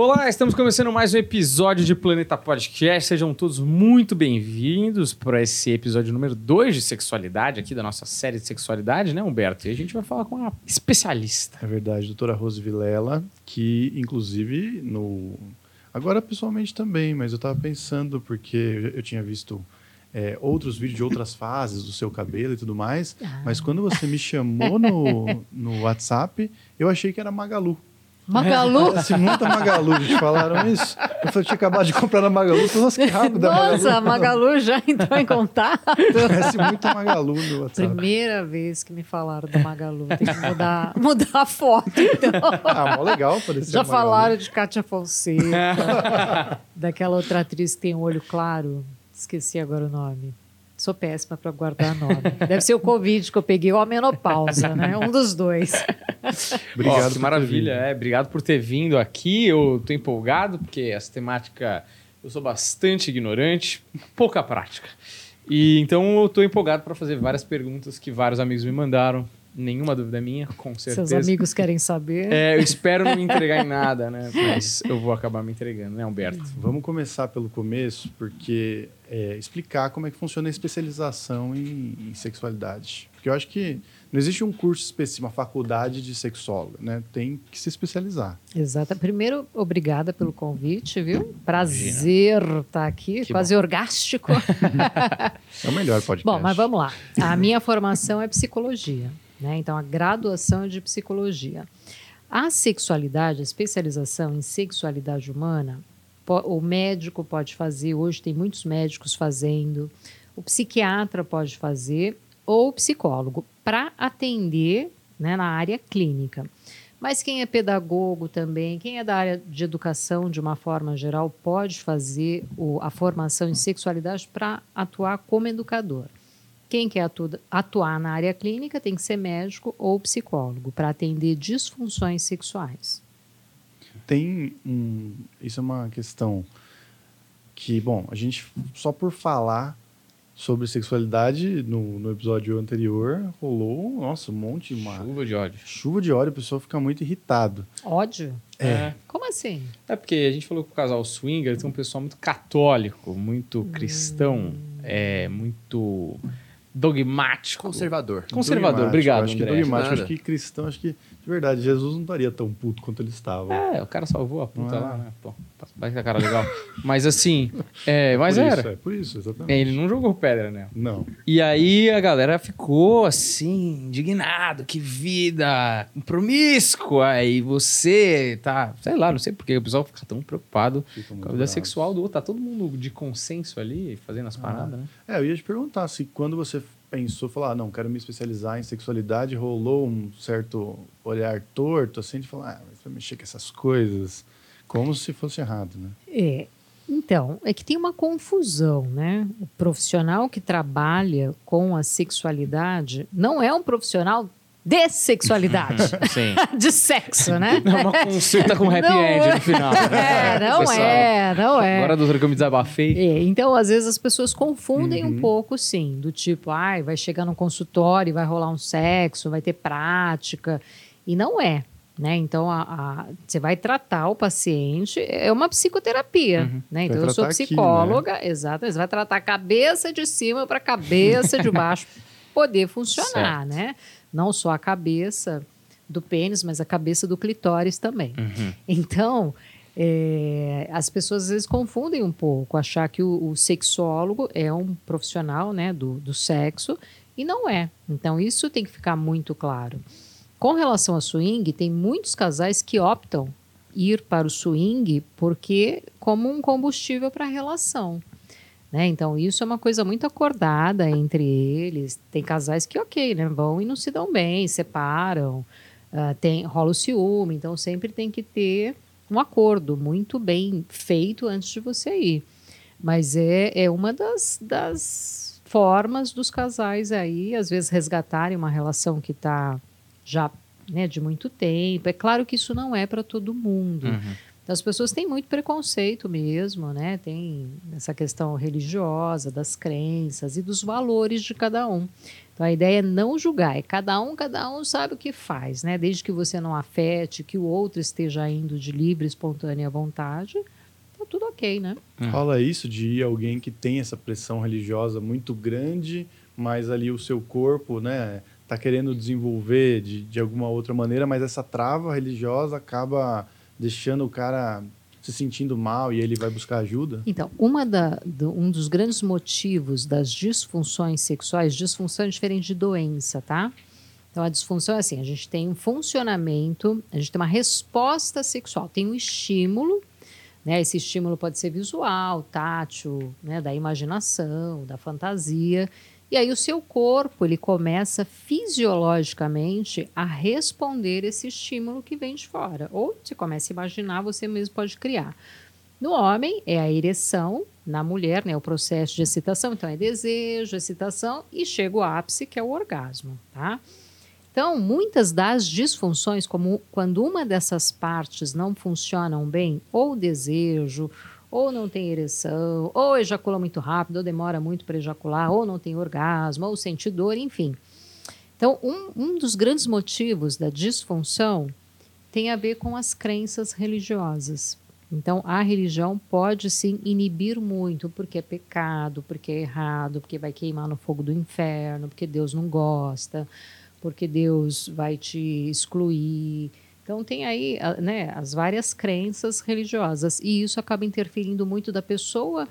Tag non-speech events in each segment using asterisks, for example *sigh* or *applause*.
Olá, estamos começando mais um episódio de Planeta Podcast. Sejam todos muito bem-vindos para esse episódio número 2 de sexualidade, aqui da nossa série de sexualidade, né, Humberto? E a gente vai falar com uma especialista. É verdade, doutora Rose Vilela, que inclusive no. Agora pessoalmente também, mas eu estava pensando, porque eu, tinha visto é, outros vídeos de outras *laughs* fases do seu cabelo e tudo mais, Ah. mas quando você me chamou no, no WhatsApp, eu achei que era Magalu. Magalu? *laughs* Parece muita Magalu, gente falaram isso. Eu falei, tinha acabado de comprar na Magalu. Eu falei, nossa, que rápido a Magalu. Nossa, a Magalu já *laughs* entrou em contato. Parece muito Magalu no WhatsApp. Primeira vez que me falaram da Magalu. Tem que mudar, *laughs* mudar a foto, então. Ah, mó legal parecia Já falaram de Kátia Fonseca, daquela outra atriz que tem um olho claro. Esqueci agora o nome. Sou péssima para guardar nome. Deve ser o Covid que eu peguei ou a menopausa, né? *laughs* Um dos dois. Obrigado. Ó, por que maravilha, é. Obrigado por ter vindo aqui. Eu tô empolgado, porque essa temática eu sou bastante ignorante, pouca prática. E então eu tô empolgado para fazer várias perguntas que vários amigos me mandaram. Nenhuma dúvida minha, com certeza. Seus amigos querem saber. É, eu espero não me entregar em *laughs* nada, né? Mas eu vou acabar me entregando, né, Humberto? Vamos começar pelo começo, porque é, explicar como é que funciona a especialização em, em sexualidade. Porque eu acho que não existe um curso específico, uma faculdade de sexóloga, né? Tem que se especializar. Exato. Primeiro, obrigada pelo convite, viu? Prazer estar aqui, Que quase orgástico. *laughs* É o melhor podcast. Bom, mas vamos lá. A minha formação é psicologia, né? Então, a graduação é de psicologia. A sexualidade, a especialização em sexualidade humana, o médico pode fazer, hoje tem muitos médicos fazendo, o psiquiatra pode fazer, ou o psicólogo, para atender né, na área clínica. Mas quem é pedagogo também, quem é da área de educação de uma forma geral, pode fazer o- a formação em sexualidade para atuar como educador. Quem quer atu- atuar na área clínica tem que ser médico ou psicólogo para atender disfunções sexuais. Tem um. Isso é uma questão que, bom, a gente só por falar sobre sexualidade no, no episódio anterior rolou, nossa, um monte, uma Chuva de ódio. chuva de óleo, o pessoal fica muito irritado. Ódio? É. Como assim? É porque a gente falou que o casal swinger tem um pessoal muito católico, muito cristão, é muito dogmático. Conservador. Conservador, Dogmático, obrigado, Acho que dogmático, Nada. acho que cristão, acho que, de verdade, Jesus não estaria tão puto quanto ele estava. É, o cara salvou a puta Ah. lá, né? Pô, vai que a cara legal. Mas assim, é, mas por era. Isso, é por isso, exatamente. Ele não jogou pedra, né? Não. E aí a galera ficou assim, indignado, que vida promíscua. Aí você tá, sei lá, não sei porque o pessoal fica tão preocupado Fica com a vida sexual do outro. Tá todo mundo de consenso ali, fazendo as paradas, né? É, eu ia te perguntar se quando você pensou, falar, ah, não, quero me especializar em sexualidade, rolou um certo olhar torto, assim, de falar, ah, vai mexer com essas coisas, como se fosse errado, né? É, então, é que tem uma confusão, né? O profissional que trabalha com a sexualidade não é um profissional de sexualidade, Sim. *laughs* de sexo, né? É uma consulta com happy Não end é. no final. né? É, não Pessoal, é, não é. Agora, doutora, que eu me desabafei. É, então, às vezes, as pessoas confundem Uhum. um pouco, sim, do tipo, ai, vai chegar num consultório vai rolar um sexo, vai ter prática. E não é. Né? Então, a- a- você vai tratar o paciente, é uma psicoterapia. Uhum. Né? Então, eu sou tratar aqui, psicóloga, exato. Você vai tratar a cabeça de cima para a cabeça de *laughs* baixo poder funcionar, Certo. né? Não só a cabeça do pênis, mas a cabeça do clitóris também. Uhum. Então, é, as pessoas às vezes confundem um pouco, achar que o, o sexólogo é um profissional né, do, do sexo e não é. Então, isso tem que ficar muito claro. Com relação a swing, tem muitos casais que optam ir para o swing porque como um combustível para a relação. Né? Então, isso é uma coisa muito acordada entre eles. Tem casais que, ok, né, vão e não se dão bem, separam, ah, tem, rola o ciúme, então sempre tem que ter um acordo muito bem feito antes de você ir. Mas é, é uma das, das formas dos casais aí, às vezes, resgatarem uma relação que está já né, de muito tempo. É claro que isso não é para todo mundo. Uhum. Então, as pessoas têm muito preconceito mesmo, né? Tem essa questão religiosa, das crenças e dos valores de cada um. Então a ideia é não julgar, é cada um, cada um sabe o que faz, né? Desde que você não afete, que o outro esteja indo de livre, espontânea vontade, tá tudo ok, né? Rola isso de ir alguém que tem essa pressão religiosa muito grande, mas ali o seu corpo, né, tá querendo desenvolver de, de alguma outra maneira, mas essa trava religiosa acaba deixando o cara se sentindo mal e ele vai buscar ajuda? Então, uma da, do, um dos grandes motivos das disfunções sexuais, disfunção é diferente de doença, tá? Então, a disfunção é assim: a gente tem um funcionamento, a gente tem uma resposta sexual, tem um estímulo, né? Esse estímulo pode ser visual, tátil, né? da imaginação, da fantasia. E aí o seu corpo ele começa fisiologicamente a responder esse estímulo que vem de fora. Ou você começa a imaginar, você mesmo pode criar. No homem é a ereção, na mulher, né, o processo de excitação, então é desejo, excitação e chega o ápice que é o orgasmo, tá? Então, muitas das disfunções, como quando uma dessas partes não funcionam bem, ou desejo, ou não tem ereção, ou ejacula muito rápido, ou demora muito para ejacular, ou não tem orgasmo, ou sente dor, enfim. Então, um, um dos grandes motivos da disfunção tem a ver com as crenças religiosas. Então, a religião pode sim inibir muito, porque é pecado, porque é errado, porque vai queimar no fogo do inferno, porque Deus não gosta, porque Deus vai te excluir. Então tem aí né, as várias crenças religiosas e isso acaba interferindo muito da pessoa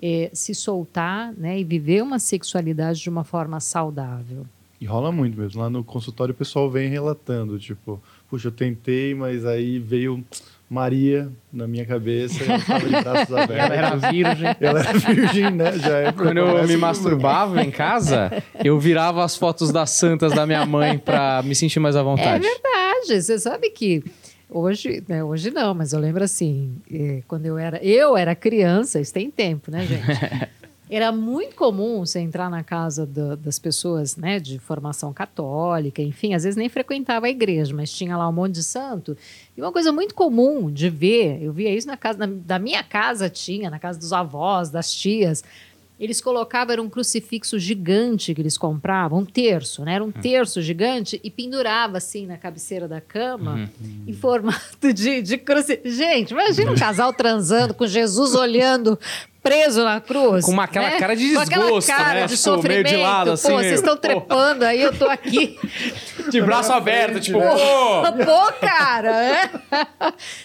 é, se soltar né, e viver uma sexualidade de uma forma saudável. E rola muito mesmo. Lá no consultório o pessoal vem relatando, tipo, puxa, eu tentei, mas aí veio Maria na minha cabeça, ela estava de braços abertos. *laughs* Ela era virgem. *laughs* Ela era virgem, né? Já é Quando eu me masturbava em casa, eu virava as fotos das santas da minha mãe para me sentir mais à vontade. É verdade. Você sabe que hoje, né, hoje não, mas eu lembro assim, eh, quando eu era, eu era criança, isso tem tempo, né, gente? *laughs* Era muito comum você entrar na casa do, das pessoas, né, de formação católica, enfim, às vezes nem frequentava a igreja, mas tinha lá um monte de santo. E uma coisa muito comum de ver, eu via isso na casa, na, da minha casa tinha, na casa dos avós, das tias, eles colocavam, era um crucifixo gigante que eles compravam, um terço, né? Era um terço gigante e pendurava assim na cabeceira da cama, Uhum. em formato de, de crucifixo. Gente, imagina um casal transando com Jesus olhando preso na cruz. Com uma- aquela né? cara de Com aquela desgosto, cara né? de Tipo, meio sofrimento. de lado, assim, Pô, meio- vocês estão trepando aí, eu tô aqui. *laughs* De braço aberto, tipo, né? pô! Pô, cara, é?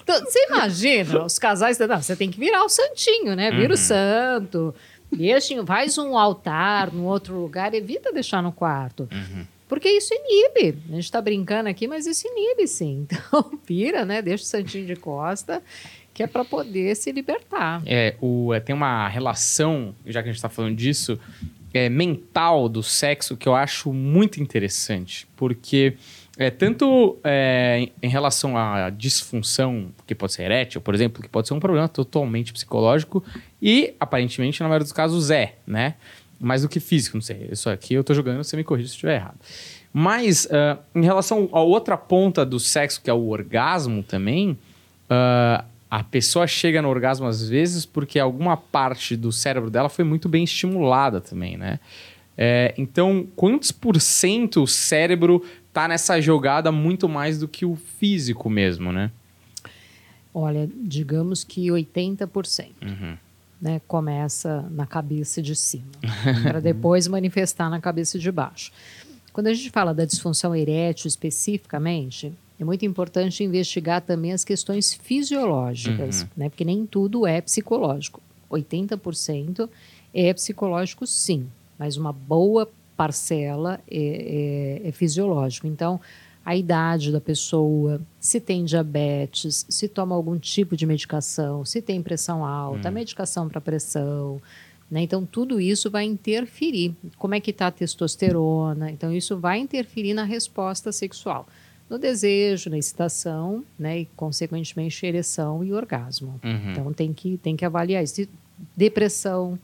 Então, você imagina, os casais. Não, você tem que virar o santinho, né? Vira o santo. Deixa, faz um altar num outro lugar, evita deixar no quarto. Porque isso inibe. A gente está brincando aqui, mas isso inibe sim. *laughs* Então, vira, né? Deixa o santinho de costa, que é para poder se libertar. É, o, é, tem uma relação, já que a gente está falando disso, é, mental do sexo que eu acho muito interessante. Porque é, tanto é, em, relação à disfunção, que pode ser erétil, por exemplo, que pode ser um problema totalmente psicológico, e aparentemente, na maioria dos casos, é, né? Mais do que físico, não sei. Isso aqui eu tô jogando, você me corrige se estiver errado. Mas, ah, em relação à outra ponta do sexo, que é o orgasmo também, ah, a pessoa chega no orgasmo às vezes porque alguma parte do cérebro dela foi muito bem estimulada também, né? É, então, quantos por cento o cérebro tá nessa jogada muito mais do que o físico mesmo, né? Olha, digamos que 80%. Uhum. né, começa na cabeça de cima, *laughs* para depois manifestar na cabeça de baixo. Quando a gente fala da disfunção erétil especificamente, é muito importante investigar também as questões fisiológicas, né, porque nem tudo é psicológico. 80% é psicológico, sim, mas uma boa parcela é, é, é fisiológico. Então, a idade da pessoa, se tem diabetes, se toma algum tipo de medicação, se tem pressão alta, medicação para pressão. Né? Então, tudo isso vai interferir. Como é que está a testosterona? Então, isso vai interferir na resposta sexual. No desejo, na excitação, né? e, consequentemente, ereção e orgasmo. Uhum. Então, tem que, tem que avaliar isso. E Depressão,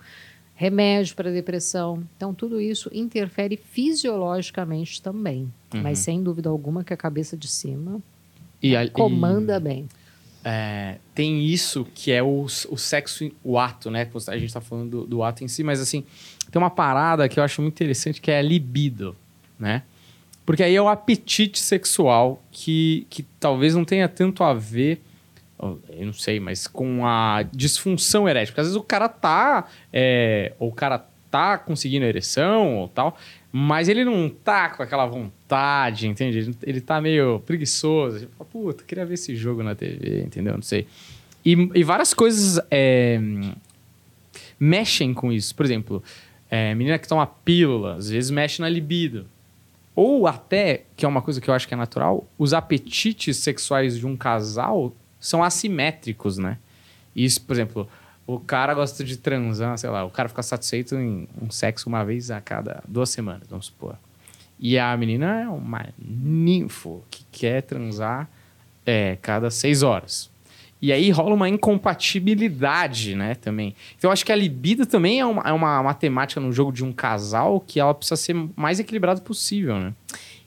remédio para depressão. Então, tudo isso interfere fisiologicamente também. Mas, sem dúvida alguma, que a cabeça de cima E a- e- comanda bem. É, tem isso que é o, o sexo, o ato, né? A gente tá falando do, do ato em si, mas assim, tem uma parada que eu acho muito interessante que é a libido, né? Porque aí é o apetite sexual que, que talvez não tenha tanto a ver, eu não sei, mas com a disfunção erétil. Porque às vezes o cara tá, é, ou o cara tá conseguindo ereção ou tal, mas ele não tá com aquela vontade, entende? Ele, ele tá meio preguiçoso. Ele fala, puta, queria ver esse jogo na TV, entendeu? Não sei. E, e várias coisas é, mexem com isso. Por exemplo, é, menina que toma pílula, às vezes mexe na libido. Ou até, que é uma coisa que eu acho que é natural, os apetites sexuais de um casal são assimétricos, né? Isso, por exemplo, o cara gosta de transar, sei lá, o cara fica satisfeito em um sexo uma vez a cada duas semanas, vamos supor. E a menina é uma ninfo que quer transar é, cada seis horas. E aí rola uma incompatibilidade, né, também. Então, eu acho que a libido também é uma, é uma matemática no jogo de um casal que ela precisa ser mais equilibrado possível, né?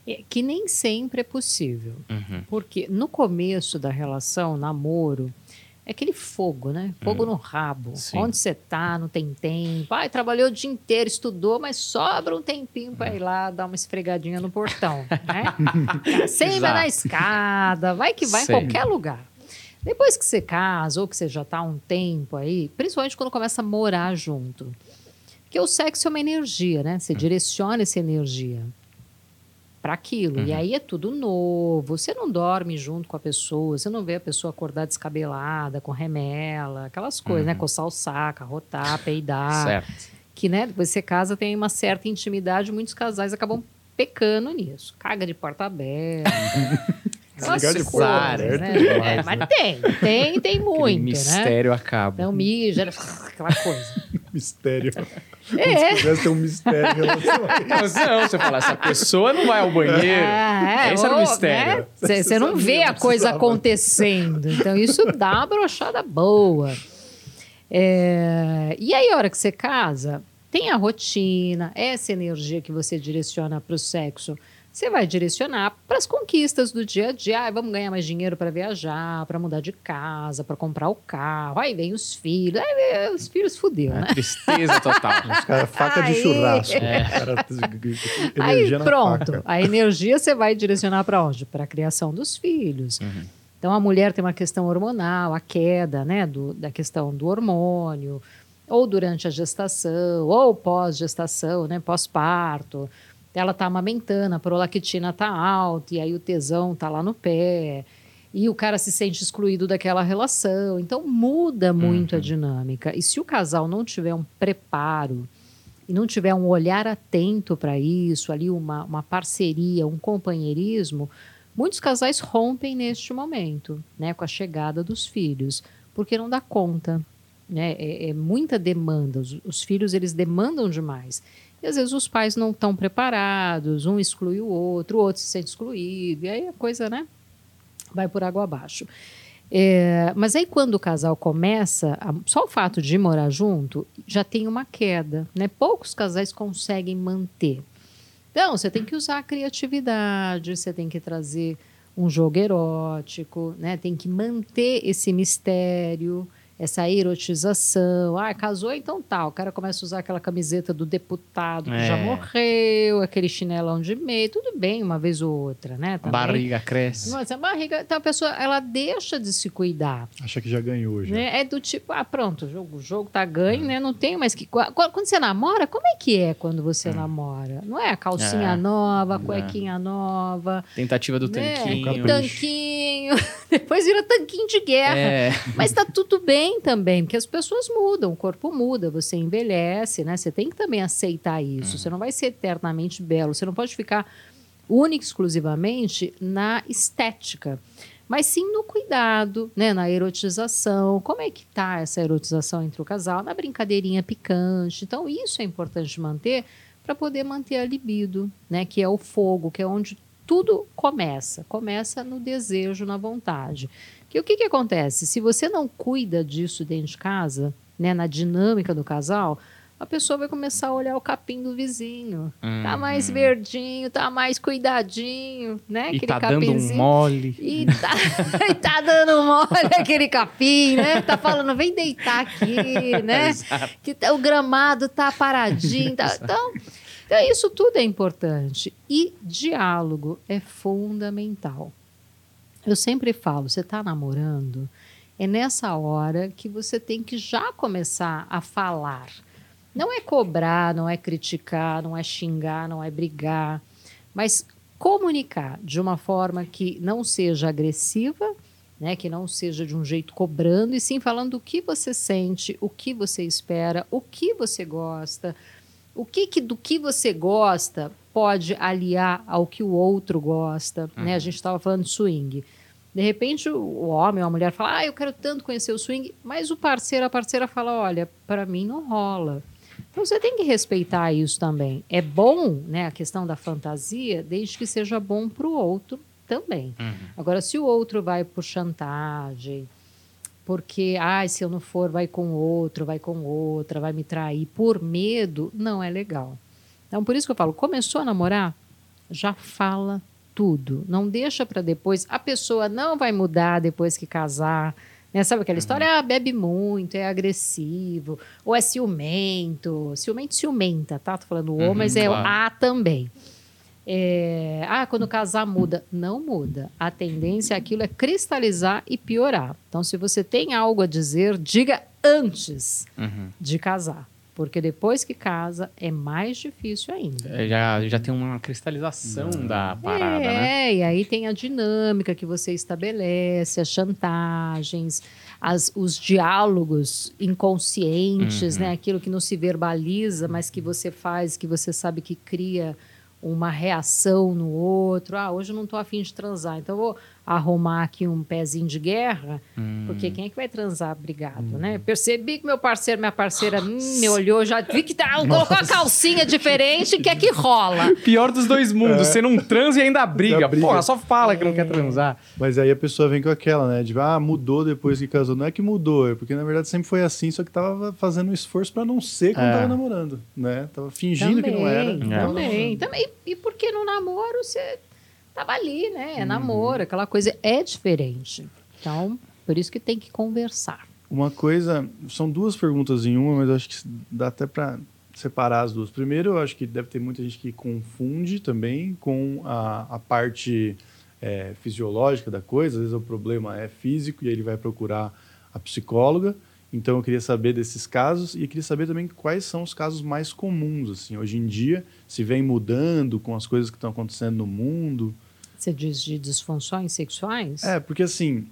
É, que nem sempre é possível. Uhum. Porque no começo da relação, namoro, é aquele fogo, né? Fogo no rabo. Sim. Onde você tá, não tem tempo. Ai, trabalhou o dia inteiro, estudou, mas sobra um tempinho para ir lá dar uma esfregadinha no portão, né? *laughs* Sempre na escada, vai que vai Sei. em qualquer lugar. Depois que você casa ou que você já tá há um tempo aí, principalmente quando começa a morar junto. Porque o sexo é uma energia, né? Você direciona essa energia para aquilo. E aí é tudo novo. Você não dorme junto com a pessoa, você não vê a pessoa acordar descabelada, com remela, aquelas coisas, né? Coçar o saco, arrotar, peidar. Certo. Que, né? Depois você casa, tem uma certa intimidade, muitos casais acabam pecando nisso. Caga de porta aberta. *laughs* coisas, porta né? é demais, É, mas tem, tem, tem muito, Aquele né? mistério acaba. Então mija, aquela coisa. *laughs* Mistério. É. Se pudesse ter um mistério em relação a isso. Não, não, você fala, essa pessoa não vai ao banheiro. Ah, é, Esse era o mistério. né? Você Você não vê a não coisa acontecendo. Então, isso dá uma brochada boa. É, E aí, a hora que você casa, tem a rotina, essa energia que você direciona para o sexo. Você vai direcionar para as conquistas do dia a dia. Ah, vamos ganhar mais dinheiro para viajar, para mudar de casa, para comprar o carro. Aí vem os filhos. Aí vem os filhos fudeu, né? É, tristeza total. *laughs* Os caras, faca de Aí- churrasco. É. Os caras- *laughs* Aí pronto, faca. a energia você vai direcionar para onde? Para a criação dos filhos. Uhum. Então a mulher tem uma questão hormonal, a queda, né, do, da questão do hormônio, ou durante a gestação, ou pós-gestação, né, pós-parto. Ela está amamentando, a prolactina está alta, e aí o tesão está lá no pé. E o cara se sente excluído daquela relação. Então muda muito a dinâmica. E se o casal não tiver um preparo e não tiver um olhar atento para isso, ali uma, uma parceria, um companheirismo, muitos casais rompem neste momento, né, com a chegada dos filhos, porque não dá conta, né? É, é muita demanda. Os, os filhos eles demandam demais. E às vezes os pais não estão preparados, um exclui o outro, o outro se sente excluído, e aí a coisa, né, vai por água abaixo. É, mas aí quando o casal começa, só o fato de morar junto já tem uma queda, né? Poucos casais conseguem manter. Então você tem que usar a criatividade, você tem que trazer um jogo erótico, né? Tem que manter esse mistério, essa erotização. Ah, casou, então tá. O cara começa a usar aquela camiseta do deputado que já É. morreu, aquele chinelão de meio, tudo bem uma vez ou outra, né? A Também. barriga cresce. Mas a barriga, então a pessoa ela deixa de se cuidar. Acha que já ganhou já. Né? É do tipo, ah, pronto, o jogo, o jogo tá ganho, né? Não tem mais que. Qu- Quando você namora, como é que é quando você namora? Não é a calcinha É. nova, a cuequinha nova, Tentativa do né? tanquinho. Capricho. tanquinho. *laughs* Depois vira tanquinho de guerra. É. Mas tá tudo bem também, porque as pessoas mudam, o corpo muda, você envelhece, né? Você tem que também aceitar isso. Você não vai ser eternamente belo, você não pode ficar única e exclusivamente na estética, mas sim no cuidado, né? Na erotização. Como é que tá essa erotização entre o casal? Na brincadeirinha picante. Então, isso é importante manter para poder manter a libido, né? Que é o fogo, que é onde tudo começa. Começa no desejo, na vontade. Que o que, que acontece? Se você não cuida disso dentro de casa, né, na dinâmica do casal, a pessoa vai começar a olhar o capim do vizinho. Tá Uhum. mais verdinho, tá mais cuidadinho, né? E tá dando um mole. E tá, *laughs* e tá dando mole aquele capim, né? Tá falando, vem deitar aqui, *laughs* né? Exato. Que tá- o gramado tá paradinho. tá- então, então, isso tudo é importante. E diálogo é fundamental. Eu sempre falo, você está namorando, é nessa hora que você tem que já começar a falar. Não é cobrar, não é criticar, não é xingar, não é brigar, mas comunicar de uma forma que não seja agressiva, né, que não seja de um jeito cobrando, e sim falando o que você sente, o que você espera, o que você gosta, o que, que do que você gosta pode aliar ao que o outro gosta. Né? A gente estava falando de swing. De repente, o homem ou a mulher fala: Ah, eu quero tanto conhecer o swing, mas o parceiro, a parceira fala: Olha, para mim não rola. Então você tem que respeitar isso também. É bom, né, a questão da fantasia, desde que seja bom para o outro também. Agora, se o outro vai por chantagem, porque, ah, se eu não for, vai com outro, vai com outra, vai me trair por medo, não é legal. Então, por isso que eu falo, começou a namorar, já fala tudo. Não deixa para depois. A pessoa não vai mudar depois que casar. Né? Sabe aquela história? Ah, bebe muito, é agressivo, ou é ciumento. Ciumento, ciumenta, tá? Tô falando o O, Uhum, mas é o claro. A também. É, ah, quando casar muda. Não muda. A tendência aquilo é cristalizar e piorar. Então, se você tem algo a dizer, diga antes Uhum. de casar. Porque depois que casa é mais difícil ainda. É, Já, já tem uma cristalização da parada, é, né? e aí tem a dinâmica que você estabelece, as chantagens, as, os diálogos inconscientes, Uhum. né? Aquilo que não se verbaliza, mas que você faz, que você sabe que cria uma reação no outro. Ah, hoje eu não estou afim de transar, então eu vou arrumar aqui um pezinho de guerra, Hum. porque quem é que vai transar brigado, né? Percebi que meu parceiro, minha parceira hum, me olhou, já vi que tá, colocou a calcinha diferente, que é que rola. Pior dos dois mundos. Você não transa e ainda briga. Briga. Porra, só fala que não quer transar. Mas aí a pessoa vem com aquela, né? De, ah, mudou depois que casou. Não é que mudou, é porque na verdade sempre foi assim, só que tava fazendo um esforço pra não ser quando É. tava namorando, né? Tava fingindo que não era. Também, É. Também, também. E porque no namoro você tava ali, né? É namoro, aquela coisa é diferente. Então, por isso que tem que conversar. Uma coisa, são duas perguntas em uma, mas acho que dá até pra separar as duas. Primeiro, eu acho que deve ter muita gente que confunde também com a, a parte é, fisiológica da coisa. Às vezes o problema é físico e aí ele vai procurar a psicóloga. Então eu queria saber desses casos e queria saber também quais são os casos mais comuns assim. Hoje em dia, se vem mudando com as coisas que estão acontecendo no mundo. Você diz de disfunções sexuais? É, porque assim,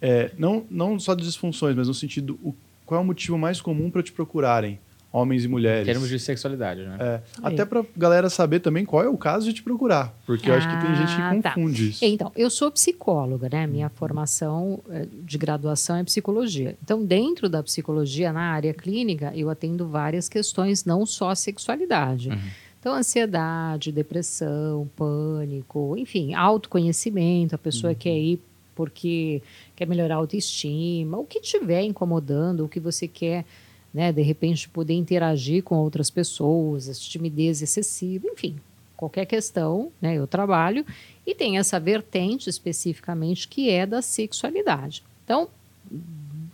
é, não, não só de disfunções, mas no sentido, o, qual é o motivo mais comum para te procurarem, homens e Em mulheres? termos de sexualidade, né? É, até para galera saber também qual é o caso de te procurar, porque eu acho que tem gente Ah, que tá. confunde isso. Então, eu sou psicóloga, né? Minha formação eh, de graduação é psicologia. Então, dentro da psicologia, na área clínica, eu atendo várias questões, não só a sexualidade. Então, ansiedade, depressão, pânico, enfim, autoconhecimento, a pessoa quer ir porque quer melhorar a autoestima, o que estiver incomodando, o que você quer, né, de repente poder interagir com outras pessoas, essa timidez excessiva, enfim, qualquer questão, né, eu trabalho e tem essa vertente especificamente que é da sexualidade. Então,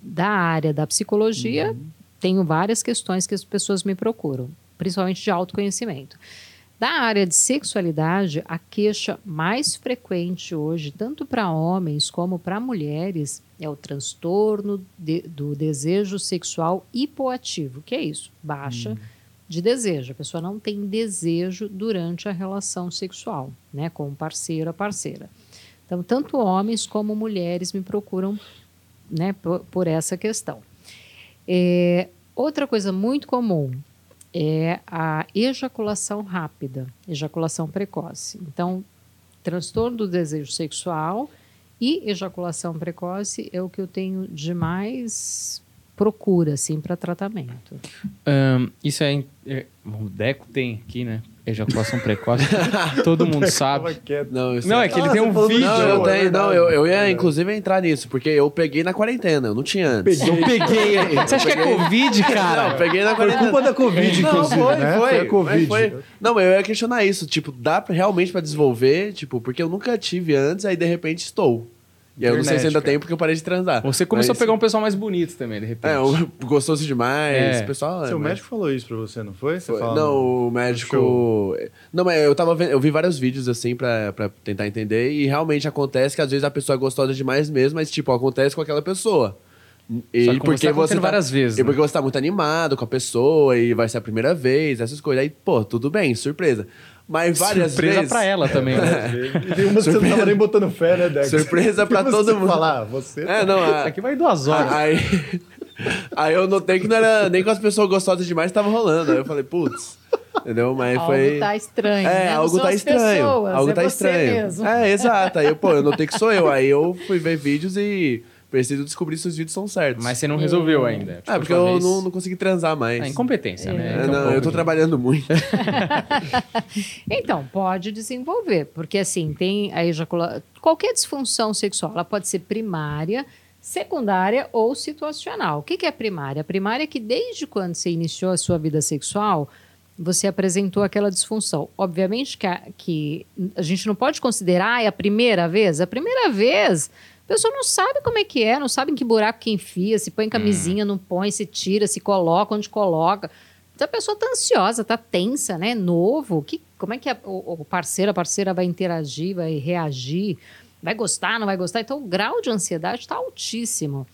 da área da psicologia, tenho várias questões que as pessoas me procuram, principalmente de autoconhecimento. Da área de sexualidade, a queixa mais frequente hoje, tanto para homens como para mulheres, é o transtorno de- do desejo sexual hipoativo. que é isso? Baixa de desejo. A pessoa não tem desejo durante a relação sexual, né, com o parceiro ou parceira. Então, tanto homens como mulheres me procuram né, por, por essa questão. É, outra coisa muito comum é a ejaculação rápida, ejaculação precoce. Então, transtorno do desejo sexual e ejaculação precoce é o que eu tenho de mais procura assim para tratamento. Ahn, isso é, é- O Deco tem aqui, né? Ejaculação precoce, *laughs* todo mundo sabe. Não, eu sei. Não, é que ele Ah, tem você um falou do vídeo. Não, eu é tenho. Não, eu, eu é ia verdade. inclusive entrar nisso, porque eu peguei na quarentena, eu não tinha antes. Peguei. Eu peguei. Você acha que é Covid, cara? Não, peguei na Foi quarentena. culpa da Covid, Não, inclusive, foi, né? foi. a Covid. mas foi. Não, eu ia questionar isso. Tipo, dá pra- realmente pra desenvolver? Tipo, porque eu nunca tive antes, aí de repente estou. E eu não sei se ainda cara. tem porque eu parei de transar. Você começou Mas- a pegar um pessoal mais bonito também, de repente. É, o- gostoso demais. É. O pessoal. é, Seu mas- médico falou isso pra você, não foi? Você Foi. fala Não, o médico. show. Não, mas eu tava vendo, eu vi vários vídeos assim pra, pra tentar entender, e realmente acontece que às vezes a pessoa é gostosa demais mesmo, mas tipo, acontece com aquela pessoa. E Só que como tá várias vezes, E né? porque você tá muito animado com a pessoa e vai ser a primeira vez, essas coisas. Aí, pô, tudo bem, surpresa. Mas várias Surpresa vezes. pra ela também, né? E tem uma que você não tava nem botando fé, né, Dex? Surpresa pra *laughs* todo mundo. falar, você... É, não, a- Isso aqui vai duas horas. Aí, *laughs* aí eu notei que não era nem com as pessoas gostosas demais tava rolando. Aí eu falei, putz. Entendeu? Mas Algo foi. tá estranho. É, né? Algo tá estranho. pessoas, algo é tá você estranho. mesmo. É, exato. Aí eu, pô, eu notei que sou eu. Aí eu fui ver vídeos e preciso descobrir se os vídeos são certos. Mas você não resolveu ainda. Tipo, Ah, porque eu vez- não, não consegui transar mais. Ah, incompetência, né? É, Então, não, um eu tô pouco- trabalhando muito. *laughs* Então, pode desenvolver, porque assim, tem a ejaculação. Qualquer disfunção sexual, ela pode ser primária, secundária ou situacional. O que, que é primária? A primária é que desde quando você iniciou a sua vida sexual, você apresentou aquela disfunção. Obviamente que a, que a gente não pode considerar ah, é a primeira vez. A primeira vez, a pessoa não sabe como é que é, não sabe em que buraco que enfia, se põe camisinha, não põe, se tira, se coloca, onde coloca. Então a pessoa tá ansiosa, tá tensa, né? Novo. Que, como é que a- o, o parceiro, a parceira vai interagir, vai reagir? Vai gostar, não vai gostar? Então o grau de ansiedade está altíssimo.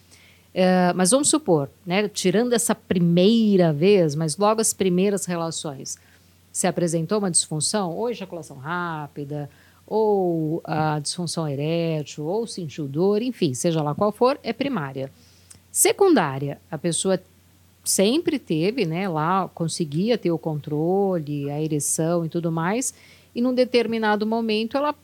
É, mas vamos supor, né? Tirando essa primeira vez, mas logo as primeiras relações, se apresentou uma disfunção, ou ejaculação rápida, ou a disfunção erétil, ou sentiu dor, enfim, seja lá qual for, é primária. Secundária, a pessoa sempre teve, né, lá conseguia ter o controle, a ereção e tudo mais, e num determinado momento ela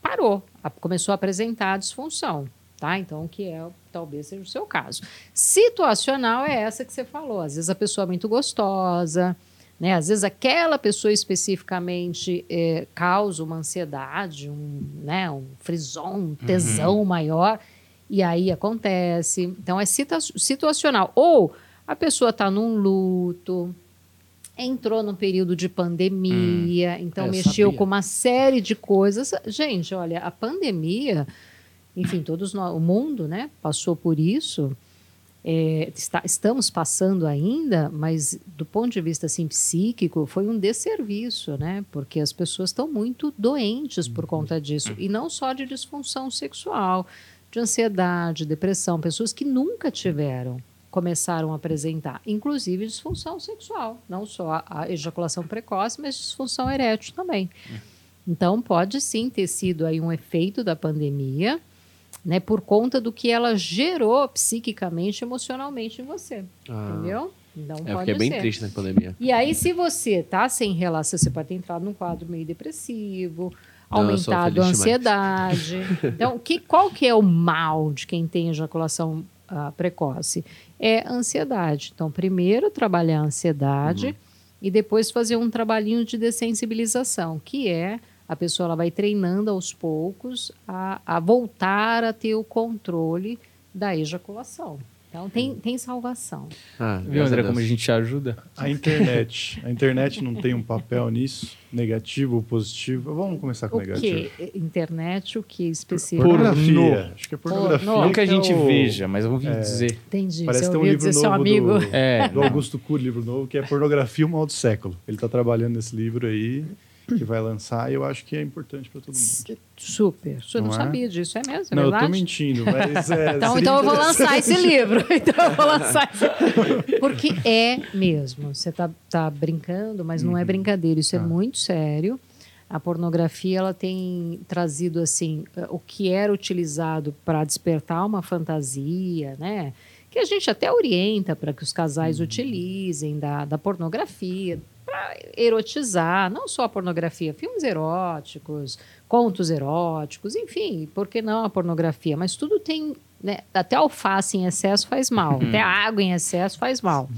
parou, começou a apresentar a disfunção, tá? Então, que é talvez seja o seu caso. Situacional é essa que você falou, às vezes a pessoa é muito gostosa, né? Às vezes aquela pessoa especificamente eh, causa uma ansiedade, um, né, um frisson, um tesão maior, e aí acontece. Então é situa- situacional. Ou a pessoa está num luto, entrou num período de pandemia, então eu mexeu sabia. com uma série de coisas. Gente, olha, a pandemia, enfim, todos nós, o mundo, né, passou por isso. É, está- estamos passando ainda, mas do ponto de vista assim, psíquico, foi um desserviço, né? Porque as pessoas estão muito doentes por conta disso. E não só de disfunção sexual, de ansiedade, depressão. Pessoas que nunca tiveram começaram a apresentar, inclusive disfunção sexual. Não só a, a ejaculação precoce, mas disfunção erétil também. Então, pode sim ter sido aí um efeito da pandemia, né, por conta do que ela gerou psiquicamente, emocionalmente em você. Ah. Entendeu? Então, É, pode fiquei bem ser. triste na pandemia. E aí, se você tá sem relação, você pode ter entrado num quadro meio depressivo, Não, aumentado a demais. ansiedade. Então, que, qual que é o mal de quem tem ejaculação ah, precoce? É ansiedade. Então, primeiro trabalhar a ansiedade Uhum. e depois fazer um trabalhinho de dessensibilização, que é a pessoa ela vai treinando aos poucos a, a voltar a ter o controle da ejaculação. Então, tem, tem salvação. Ah, Viu, André, a como a gente te ajuda? A internet. A internet não tem um papel nisso? Negativo ou positivo? Vamos começar com O negativo. que? Internet, o que específico? Pornografia. Pornô. Acho que é pornografia. Não que a é gente o- veja, mas vamos vir dizer. Entendi. Parece que tem um livro novo amigo. do, É, do Augusto Cury, livro novo, que é Pornografia, o Mal do Século. Ele está trabalhando nesse livro aí, que vai lançar, e eu acho que é importante para todo mundo. Super. Você não, Não é? sabia disso, é mesmo? É não, eu verdade? tô mentindo, mas é, *laughs* Então, seria então eu vou lançar esse livro. *laughs* Então eu vou lançar esse livro. Porque é mesmo. Você tá, tá brincando, mas não é brincadeira. Isso é Ah. muito sério. A pornografia ela tem trazido assim o que era utilizado para despertar uma fantasia, né? Que a gente até orienta para que os casais utilizem da, da pornografia para erotizar, não só a pornografia, filmes eróticos, contos eróticos, enfim, por que não a pornografia? Mas tudo tem, né? Até alface em excesso faz mal, até água em excesso faz mal.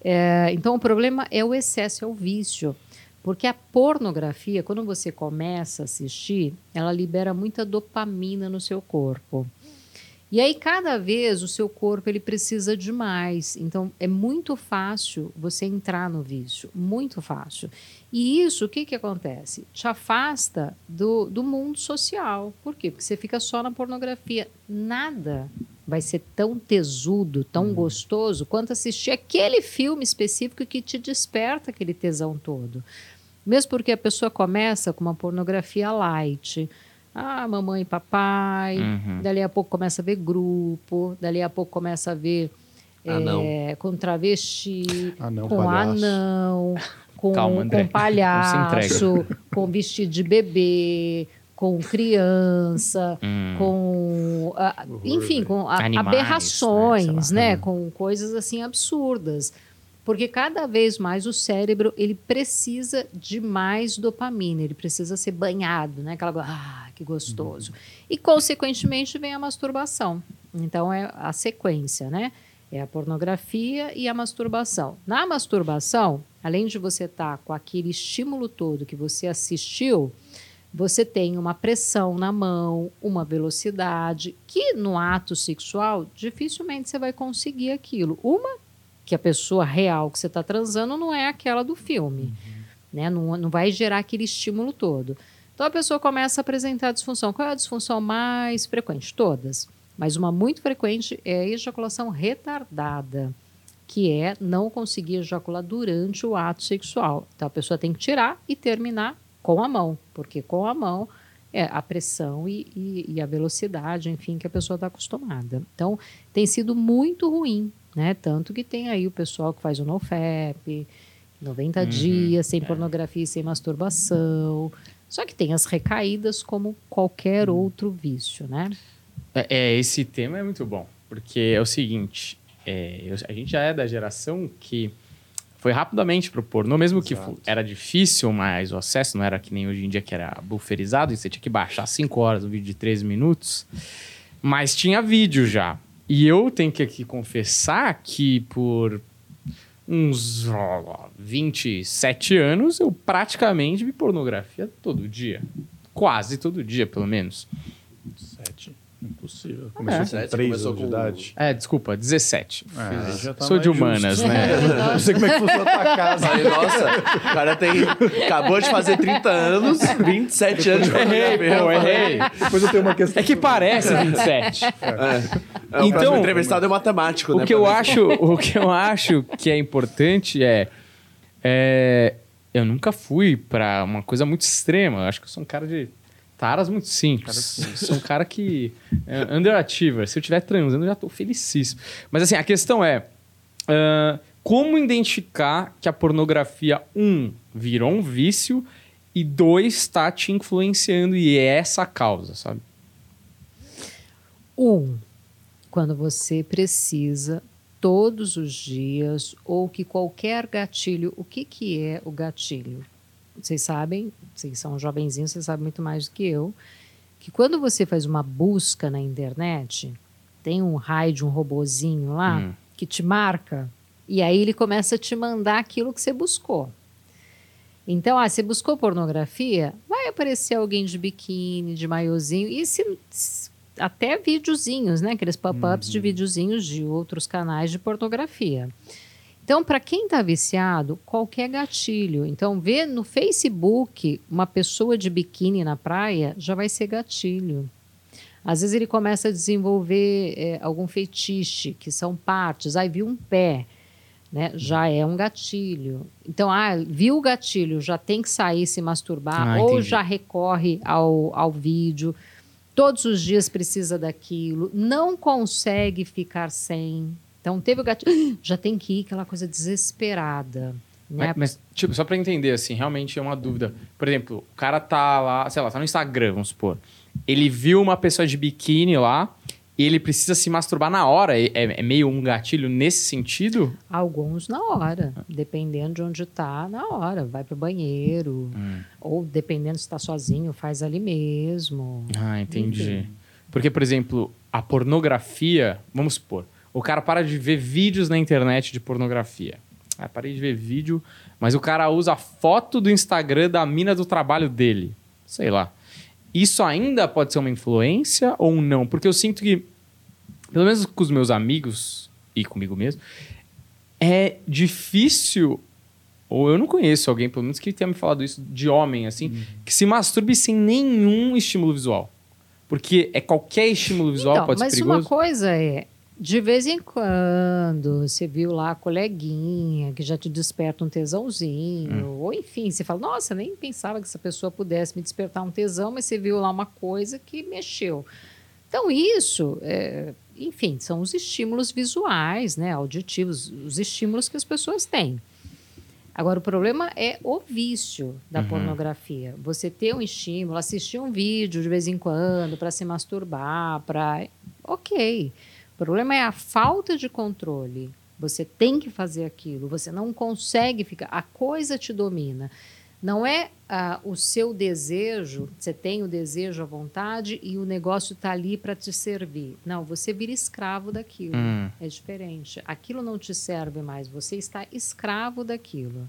É, então o problema é o excesso, é o vício. Porque a pornografia, quando você começa a assistir, ela libera muita dopamina no seu corpo. E aí, cada vez, o seu corpo ele precisa de mais. Então, é muito fácil você entrar no vício. Muito fácil. E isso, o que, que acontece? Te afasta do, do mundo social. Por quê? Porque você fica só na pornografia. Nada vai ser tão tesudo, tão gostoso, quanto assistir aquele filme específico que te desperta aquele tesão todo. Mesmo porque a pessoa começa com uma pornografia light. Ah, mamãe e papai. Uhum. Dali a pouco começa a ver grupo. Dali a pouco começa a ver Anão. é, com travesti, Anão, com palhaço. anão, com, Calma, André. com palhaço, com vestido de bebê, com criança, Hum. com. ah, Horror, enfim, com a- Animais, aberrações, né? Sei né? lá. Com coisas assim absurdas. Porque cada vez mais o cérebro ele precisa de mais dopamina, ele precisa ser banhado, né? Aquela ah, que gostoso. E consequentemente vem a masturbação. Então é a sequência, né? É a pornografia e a masturbação. Na masturbação, além de você estar com aquele estímulo todo que você assistiu, você tem uma pressão na mão, uma velocidade, que no ato sexual dificilmente você vai conseguir aquilo. Uma, que a pessoa real que você está transando não é aquela do filme. Né? Não, não vai gerar aquele estímulo todo. Então a pessoa começa a apresentar disfunção. Qual é a disfunção mais frequente? Todas. Mas uma muito frequente é a ejaculação retardada, que é não conseguir ejacular durante o ato sexual. Então a pessoa tem que tirar e terminar com a mão, porque com a mão é a pressão e, e- e a velocidade, enfim, que a pessoa está acostumada. Então tem sido muito ruim, né? Tanto que tem aí o pessoal que faz o NoFap, 90 Uhum, dias, sem é. pornografia e sem masturbação. Só que tem as recaídas como qualquer outro vício, né? É, é, esse tema é muito bom, porque é o seguinte, é, eu- a gente já é da geração que foi rapidamente pro pornô, mesmo que Exato. fu- era difícil, mas o acesso não era que nem hoje em dia, que era bufferizado, e você tinha que baixar 5 horas um vídeo de 13 minutos, mas tinha vídeo já. E eu tenho que aqui confessar que por uns ó, 27 anos eu praticamente vi pornografia todo dia. Quase todo dia, pelo menos. Sete. Impossível. Começou Sete, com 3 começou anos de com- idade. É, desculpa, 17. É, tá Sou de humanas, justo. né? *laughs* Não sei como é que funciona a tua casa. Falei, nossa, o cara tem. Acabou de fazer 30 anos, 27 anos de Errei, pô, errei. Depois eu tenho uma questão. É que parece 27. É. É, o Então- próximo entrevistado é matemático, o né? que eu acho, o que eu acho que é importante é, é, eu nunca fui pra uma coisa muito extrema. Eu acho que eu sou um cara de taras muito simples. sou um cara que é, underachiever. Se eu estiver transando, eu já tô felicíssimo. Mas assim, a questão é ah, como identificar que a pornografia um virou um vício e dois está te influenciando e é essa a causa, sabe? Um, quando você precisa todos os dias ou que qualquer gatilho, o que, que é o gatilho? Vocês sabem, vocês são jovenzinhos, vocês sabem muito mais do que eu, que quando você faz uma busca na internet, tem um raio de um robozinho lá Hum. que te marca e aí ele começa a te mandar aquilo que você buscou. Então, ah, você buscou pornografia, vai aparecer alguém de biquíni, de maiozinho, e se, até videozinhos, né? Aqueles pop-ups de videozinhos de outros canais de pornografia. Então, para quem está viciado, qualquer gatilho. Então, ver no Facebook uma pessoa de biquíni na praia já vai ser gatilho. Às vezes ele começa a desenvolver eh, algum fetiche, que são partes. Aí viu um pé, né? Já é um gatilho. Então, ah, viu o gatilho, já tem que sair se masturbar, Ah, ou entendi. já recorre ao, ao vídeo. Todos os dias precisa daquilo, não consegue ficar sem. Então, teve o gatilho, *gasps* já tem que ir, aquela coisa desesperada. Né? Mas, mas, tipo, só pra entender, assim, realmente é uma dúvida. Por exemplo, o cara tá lá, sei lá, tá no Instagram, vamos supor. Ele viu uma pessoa de biquíni lá e ele precisa se masturbar na hora. É, é meio um gatilho nesse sentido? Alguns na hora, dependendo de onde está, na hora. Vai pro banheiro, ou dependendo se está sozinho, faz ali mesmo. Ah, entendi. Enfim. Porque, por exemplo, a pornografia, vamos supor, o cara para de ver vídeos na internet de pornografia. Ah, parei de ver vídeo, mas o cara usa a foto do Instagram da mina do trabalho dele. Sei lá. Isso ainda pode ser uma influência ou não? Porque eu sinto que, pelo menos com os meus amigos e comigo mesmo, é difícil. Ou eu não conheço alguém, pelo menos, que tenha me falado isso de homem, assim, que se masturbe sem nenhum estímulo visual. Porque é qualquer estímulo visual Então, pode ser mas perigoso. uma coisa é, de vez em quando, você viu lá a coleguinha que já te desperta um tesãozinho, Hum. ou enfim, você fala, nossa, nem pensava que essa pessoa pudesse me despertar um tesão, mas você viu lá uma coisa que mexeu. Então, isso, é, enfim, são os estímulos visuais, né, auditivos, os estímulos que as pessoas têm. Agora, o problema é o vício da Uhum. pornografia. Você ter um estímulo, assistir um vídeo de vez em quando para se masturbar, para. Ok. O problema é a falta de controle. Você tem que fazer aquilo, você não consegue ficar. A coisa te domina. Não é ah, o seu desejo, você tem o desejo, a vontade e o negócio está ali para te servir. Não, você vira escravo daquilo. Hum. É diferente. Aquilo não te serve mais, você está escravo daquilo.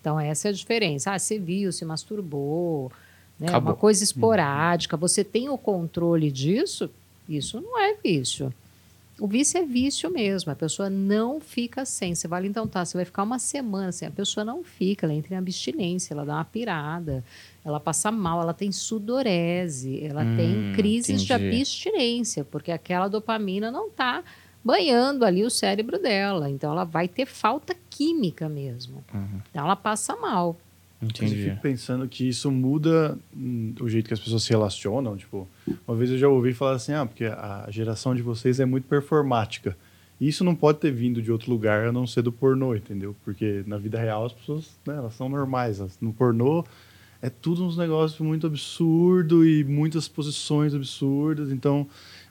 Então, essa é a diferença. Ah, você viu, se masturbou, né? Acabou. uma coisa esporádica, você tem o controle disso, isso não é vício. O vício é vício mesmo, a pessoa não fica sem. Você vai então tá, você vai ficar uma semana sem. A pessoa não fica, ela entra em abstinência, ela dá uma pirada, ela passa mal, ela tem sudorese, ela Hum, tem crises de entendi. abstinência, porque aquela dopamina não está banhando ali o cérebro dela. Então ela vai ter falta química mesmo. Uhum. Então ela passa mal. Mas eu Entendi. fico pensando que isso muda hum, o jeito que as pessoas se relacionam. Tipo, uma vez eu já ouvi falar assim, ah, porque a geração de vocês é muito performática. E isso não pode ter vindo de outro lugar a não ser do pornô, entendeu? Porque na vida real as pessoas, né, elas são normais. No pornô é tudo uns negócios muito absurdo e muitas posições absurdas. Então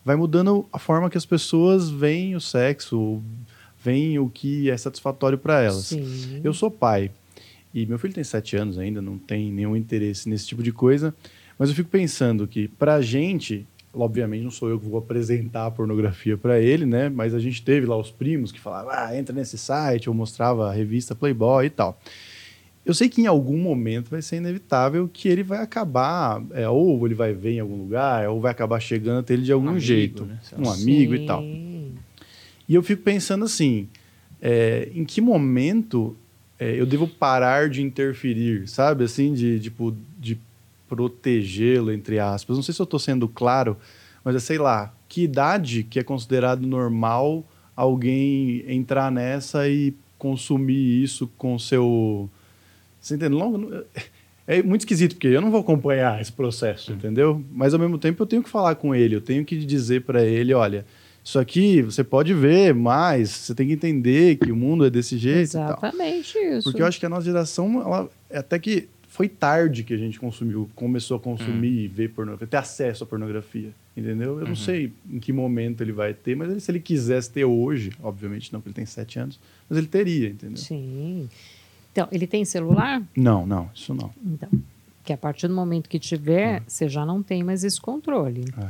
vai mudando a forma que as pessoas veem o sexo, veem o que é satisfatório para elas. Sim. Eu sou pai e meu filho tem sete anos ainda, não tem nenhum interesse nesse tipo de coisa, mas eu fico pensando que pra gente, obviamente não sou eu que vou apresentar a pornografia pra ele, né? Mas a gente teve lá os primos que falavam, ah, entra nesse site, eu mostrava a revista Playboy e tal. Eu sei que em algum momento vai ser inevitável que ele vai acabar, é, ou ele vai ver em algum lugar, ou vai acabar chegando até ele de algum amigo, jeito, né? Um amigo e tal. Sim. E eu fico pensando assim, é, em que momento é, eu devo parar de interferir, sabe? Assim, de, tipo, de protegê-lo, entre aspas. Não sei se eu estou sendo claro, mas é, sei lá, que idade que é considerado normal alguém entrar nessa e consumir isso com seu... Você entende? Longo, é muito esquisito, porque eu não vou acompanhar esse processo, entendeu? Mas, ao mesmo tempo, eu tenho que falar com ele, eu tenho que dizer para ele, olha... Isso aqui você pode ver, mas você tem que entender que o mundo é desse jeito e tal. Exatamente isso. Porque eu acho que a nossa geração, ela, até que foi tarde que a gente consumiu, começou a consumir e ver pornografia, ter acesso à pornografia, entendeu? Eu não sei em que momento ele vai ter, mas ele- se ele quisesse ter hoje, obviamente não, porque ele tem sete anos, mas ele teria, entendeu? Sim. Então, ele tem celular? Não, não, isso não. Então, que a partir do momento que tiver, você já não tem mais esse controle. É.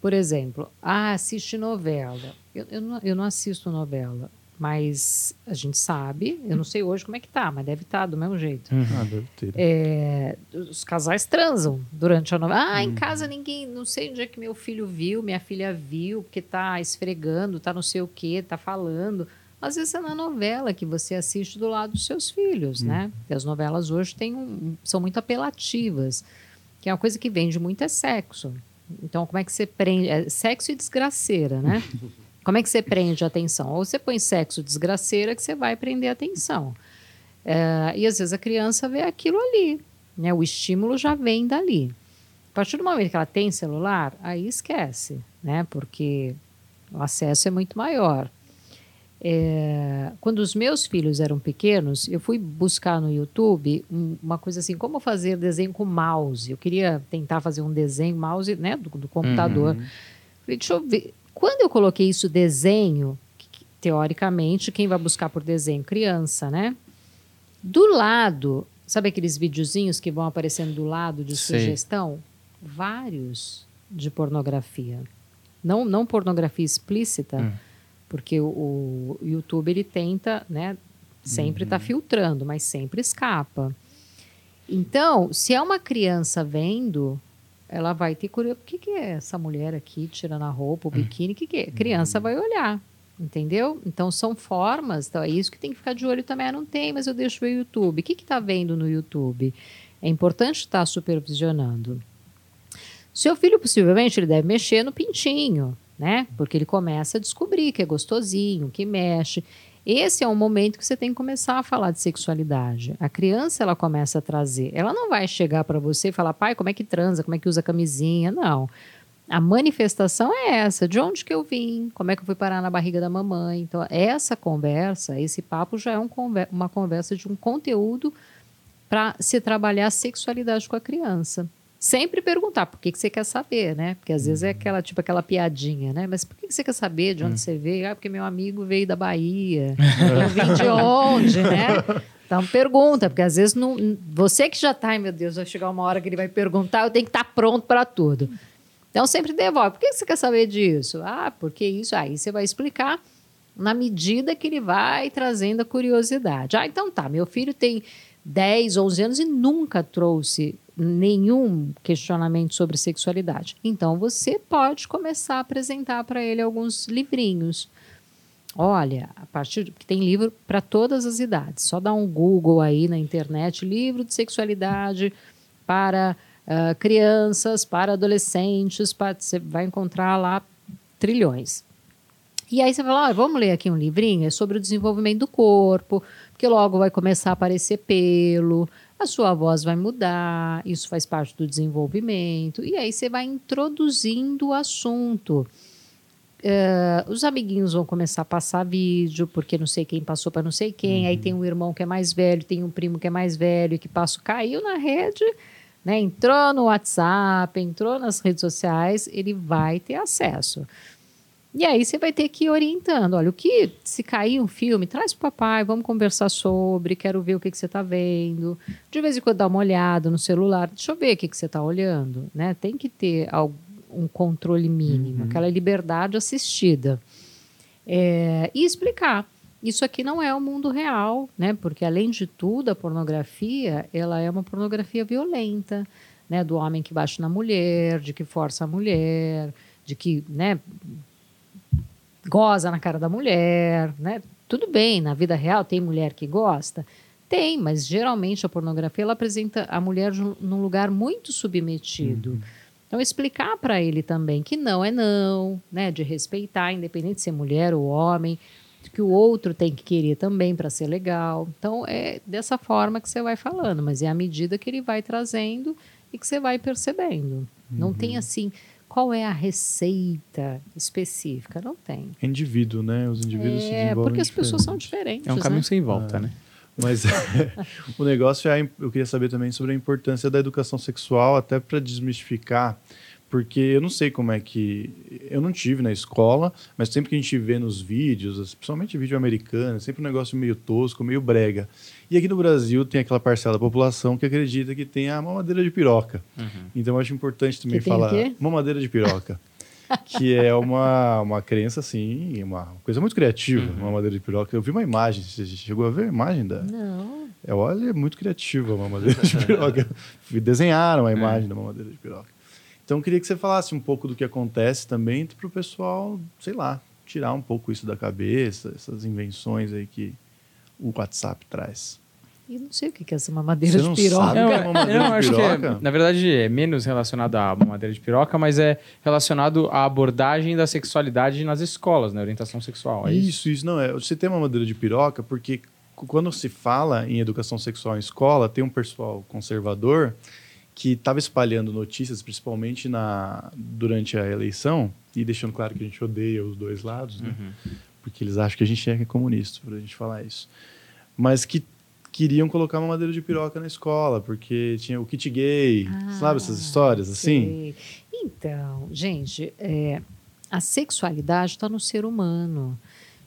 Por exemplo, ah, assiste novela. Eu, eu, não, eu não assisto novela, mas a gente sabe, eu não sei hoje como é que tá, mas deve estar do mesmo jeito. Ah, deve ter. É, os casais transam durante a novela. Ah, em casa ninguém, não sei onde é que meu filho viu, minha filha viu, porque tá esfregando, tá não sei o quê, tá falando. Às vezes é na novela que você assiste do lado dos seus filhos, né? Porque as novelas hoje têm um- são muito apelativas, que é uma coisa que vende muito é sexo. Então, como é que você prende? É sexo e desgraceira, né? *laughs* Como é que você prende a atenção? Ou você põe sexo desgraceira que você vai prender a atenção. É, e às vezes a criança vê aquilo ali, né? O estímulo já vem dali. A partir do momento que ela tem celular, aí esquece, né? Porque o acesso é muito maior. É, quando os meus filhos eram pequenos, eu fui buscar no YouTube um- uma coisa assim, como fazer desenho com mouse. Eu queria tentar fazer um desenho mouse, né, do, do computador. Falei, deixa eu ver. Quando eu coloquei isso desenho, que- teoricamente, quem vai buscar por desenho? Criança, né? Do lado, sabe aqueles videozinhos que vão aparecendo do lado de Sei. sugestão? Vários de pornografia. Não, não pornografia explícita, Hum. Porque o, o YouTube ele tenta, né, Sempre está filtrando, mas sempre escapa. Então, se é uma criança vendo, ela vai ter curiosidade. O que, que é essa mulher aqui tirando a roupa, o biquíni? O que, que é? A criança vai olhar. Entendeu? Então são formas, então é isso que tem que ficar de olho também. Ah, não tem, mas eu deixo ver o YouTube. O que está vendo no YouTube? É importante estar supervisionando. Seu filho possivelmente ele deve mexer no pintinho, né? Porque ele começa a descobrir que é gostosinho, que mexe. Esse é um momento que você tem que começar a falar de sexualidade. A criança ela começa a trazer. Ela não vai chegar para você e falar, pai, como é que transa, como é que usa camisinha? Não. A manifestação é essa, de onde que eu vim, como é que eu fui parar na barriga da mamãe. Então, essa conversa, esse papo já é um conver uma conversa de um conteúdo para se trabalhar a sexualidade com a criança. Sempre perguntar por que, que você quer saber, né? Porque às vezes é aquela, tipo, aquela piadinha, né? Mas por que, que você quer saber de onde Hum. você veio? Ah, porque meu amigo veio da Bahia. *laughs* Eu vim de onde, né? Então pergunta, porque às vezes não, você que já tá, ai meu Deus, vai chegar uma hora que ele vai perguntar, eu tenho que estar pronto para tudo. Então sempre devolve. Por que você quer saber disso? Ah, porque isso. Aí você vai explicar na medida que ele vai trazendo a curiosidade. Ah, então tá, meu filho tem 10, 11 anos e nunca trouxe nenhum questionamento sobre sexualidade. Então você pode começar a apresentar para ele alguns livrinhos. Olha, a partir de, que tem livro para todas as idades. Só dá um Google aí na internet, livro de sexualidade para ah, crianças, para adolescentes, para- você vai encontrar lá trilhões. E aí você fala, "Ah, vamos ler aqui um livrinho, é sobre o desenvolvimento do corpo, porque logo vai começar a aparecer pelo, a sua voz vai mudar, isso faz parte do desenvolvimento. E aí você vai introduzindo o assunto. Eh, os amiguinhos vão começar a passar vídeo, porque não sei quem passou para não sei quem. Aí tem um irmão que é mais velho, tem um primo que é mais velho, que passou, caiu na rede, né? entrou no WhatsApp, entrou nas redes sociais, ele vai ter acesso. E aí você vai ter que ir orientando. Olha, o que se cair um filme, traz pro papai, vamos conversar sobre, quero ver o que, que você está vendo. De vez em quando dá uma olhada no celular, deixa eu ver o que, que você está olhando. Né? Tem que ter algum, um controle mínimo, aquela liberdade assistida. É, e explicar. Isso aqui não é o mundo real, né? Porque além de tudo, a pornografia, ela é uma pornografia violenta, né? Do homem que bate na mulher, de que força a mulher, de que, né? Goza na cara da mulher, né? Tudo bem, na vida real tem mulher que gosta, tem, mas geralmente a pornografia ela apresenta a mulher um- num lugar muito submetido. Então, explicar para ele também que não é não, né? De respeitar, independente de ser mulher ou homem, que o outro tem que querer também para ser legal. Então, é dessa forma que você vai falando, mas é à medida que ele vai trazendo e que você vai percebendo. Não tem assim, qual é a receita específica? Não tem. É indivíduo, né? Os indivíduos se É, desenvolvem porque as pessoas são diferente. diferentes. É um caminho né? sem volta, né? Mas *laughs* o negócio é, eu queria saber também sobre a importância da educação sexual, até para desmistificar, porque eu não sei como é que. Eu não tive na escola, mas sempre que a gente vê nos vídeos, principalmente vídeo americano, é sempre um negócio meio tosco, meio brega. E aqui no Brasil tem aquela parcela da população que acredita que tem a mamadeira de piroca. Então eu acho importante também Que tem o falar. Mamadeira de piroca. *laughs* que é uma, uma crença, assim, uma coisa muito criativa, uma mamadeira de piroca. Eu vi uma imagem, você chegou a ver a imagem da. Não. É, olha, é muito criativa a mamadeira de piroca. *laughs* Desenharam a imagem da mamadeira de piroca. Então, eu queria que você falasse um pouco do que acontece também para o pessoal, sei lá, tirar um pouco isso da cabeça, essas invenções aí que o WhatsApp traz. E não sei o que é essa mamadeira Você de não piroca. sabe? Eu, que é mamadeira eu de acho que, é, piroca? na verdade, é menos relacionado à mamadeira de piroca, mas é relacionado à abordagem da sexualidade nas escolas, na orientação sexual. É isso? Isso, isso não é. Você tem uma mamadeira de piroca porque quando se fala em educação sexual em escola, tem um pessoal conservador que estava espalhando notícias, principalmente na, durante a eleição, e deixando claro que a gente odeia os dois lados, né? porque eles acham que a gente é comunista, por a gente falar isso. Mas que queriam colocar uma madeira de piroca na escola, porque tinha o kit gay, sabe essas histórias assim? Sei. Então, gente, é, a sexualidade está no ser humano.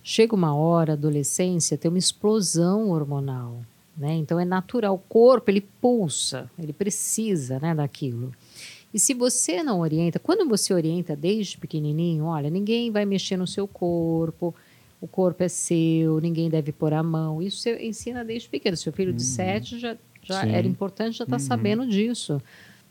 Chega uma hora, a adolescência, tem uma explosão hormonal. Né? Então é natural, o corpo ele pulsa, ele precisa né, daquilo. E se você não orienta, quando você orienta desde pequenininho, olha, ninguém vai mexer no seu corpo, o corpo é seu, ninguém deve pôr a mão. Isso você ensina desde pequeno. Seu filho de Uhum. sete já, já Sim. era importante já estar Uhum. sabendo disso.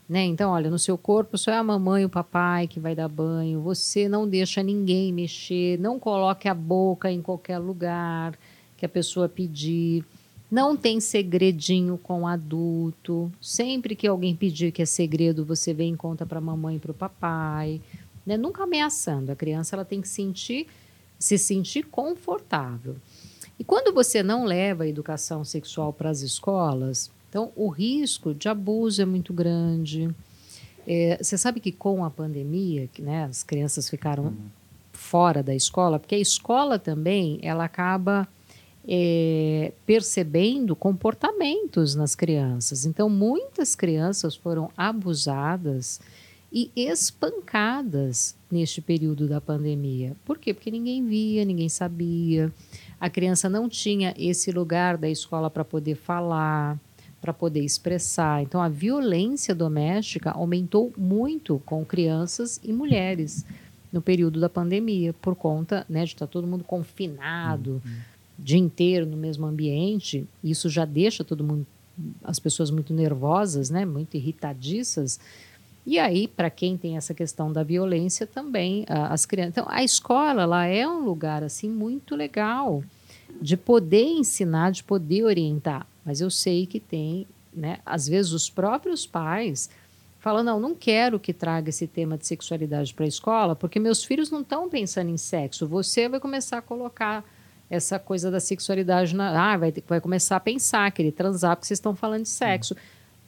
Né? Então, olha, no seu corpo só é a mamãe e o papai que vai dar banho. Você não deixa ninguém mexer, não coloque a boca em qualquer lugar que a pessoa pedir. Não tem segredinho com adulto. Sempre que alguém pedir que é segredo, você vem e conta para a mamãe e para o papai. Né? Nunca ameaçando. A criança ela tem que sentir, se sentir confortável. E quando você não leva a educação sexual para as escolas, então o risco de abuso é muito grande. É, você sabe que com a pandemia, que, né, as crianças ficaram fora da escola, porque a escola também ela acaba é, percebendo comportamentos nas crianças. Então, muitas crianças foram abusadas e espancadas neste período da pandemia. Por quê? Porque ninguém via, ninguém sabia. A criança não tinha esse lugar da escola para poder falar, para poder expressar. Então, a violência doméstica aumentou muito com crianças e mulheres no período da pandemia, por conta né, de estar todo mundo confinado o dia inteiro no mesmo ambiente. Isso já deixa todo mundo, as pessoas muito nervosas, né, muito irritadiças. E aí, para quem tem essa questão da violência também, as crianças. Então, a escola ela é um lugar assim muito legal de poder ensinar, de poder orientar. Mas eu sei que tem, né, às vezes os próprios pais falam: não, não quero que traga esse tema de sexualidade para a escola, porque meus filhos não estão pensando em sexo. Você vai começar a colocar essa coisa da sexualidade na. Ah, vai, vai começar a pensar, querer transar, porque vocês estão falando de sexo.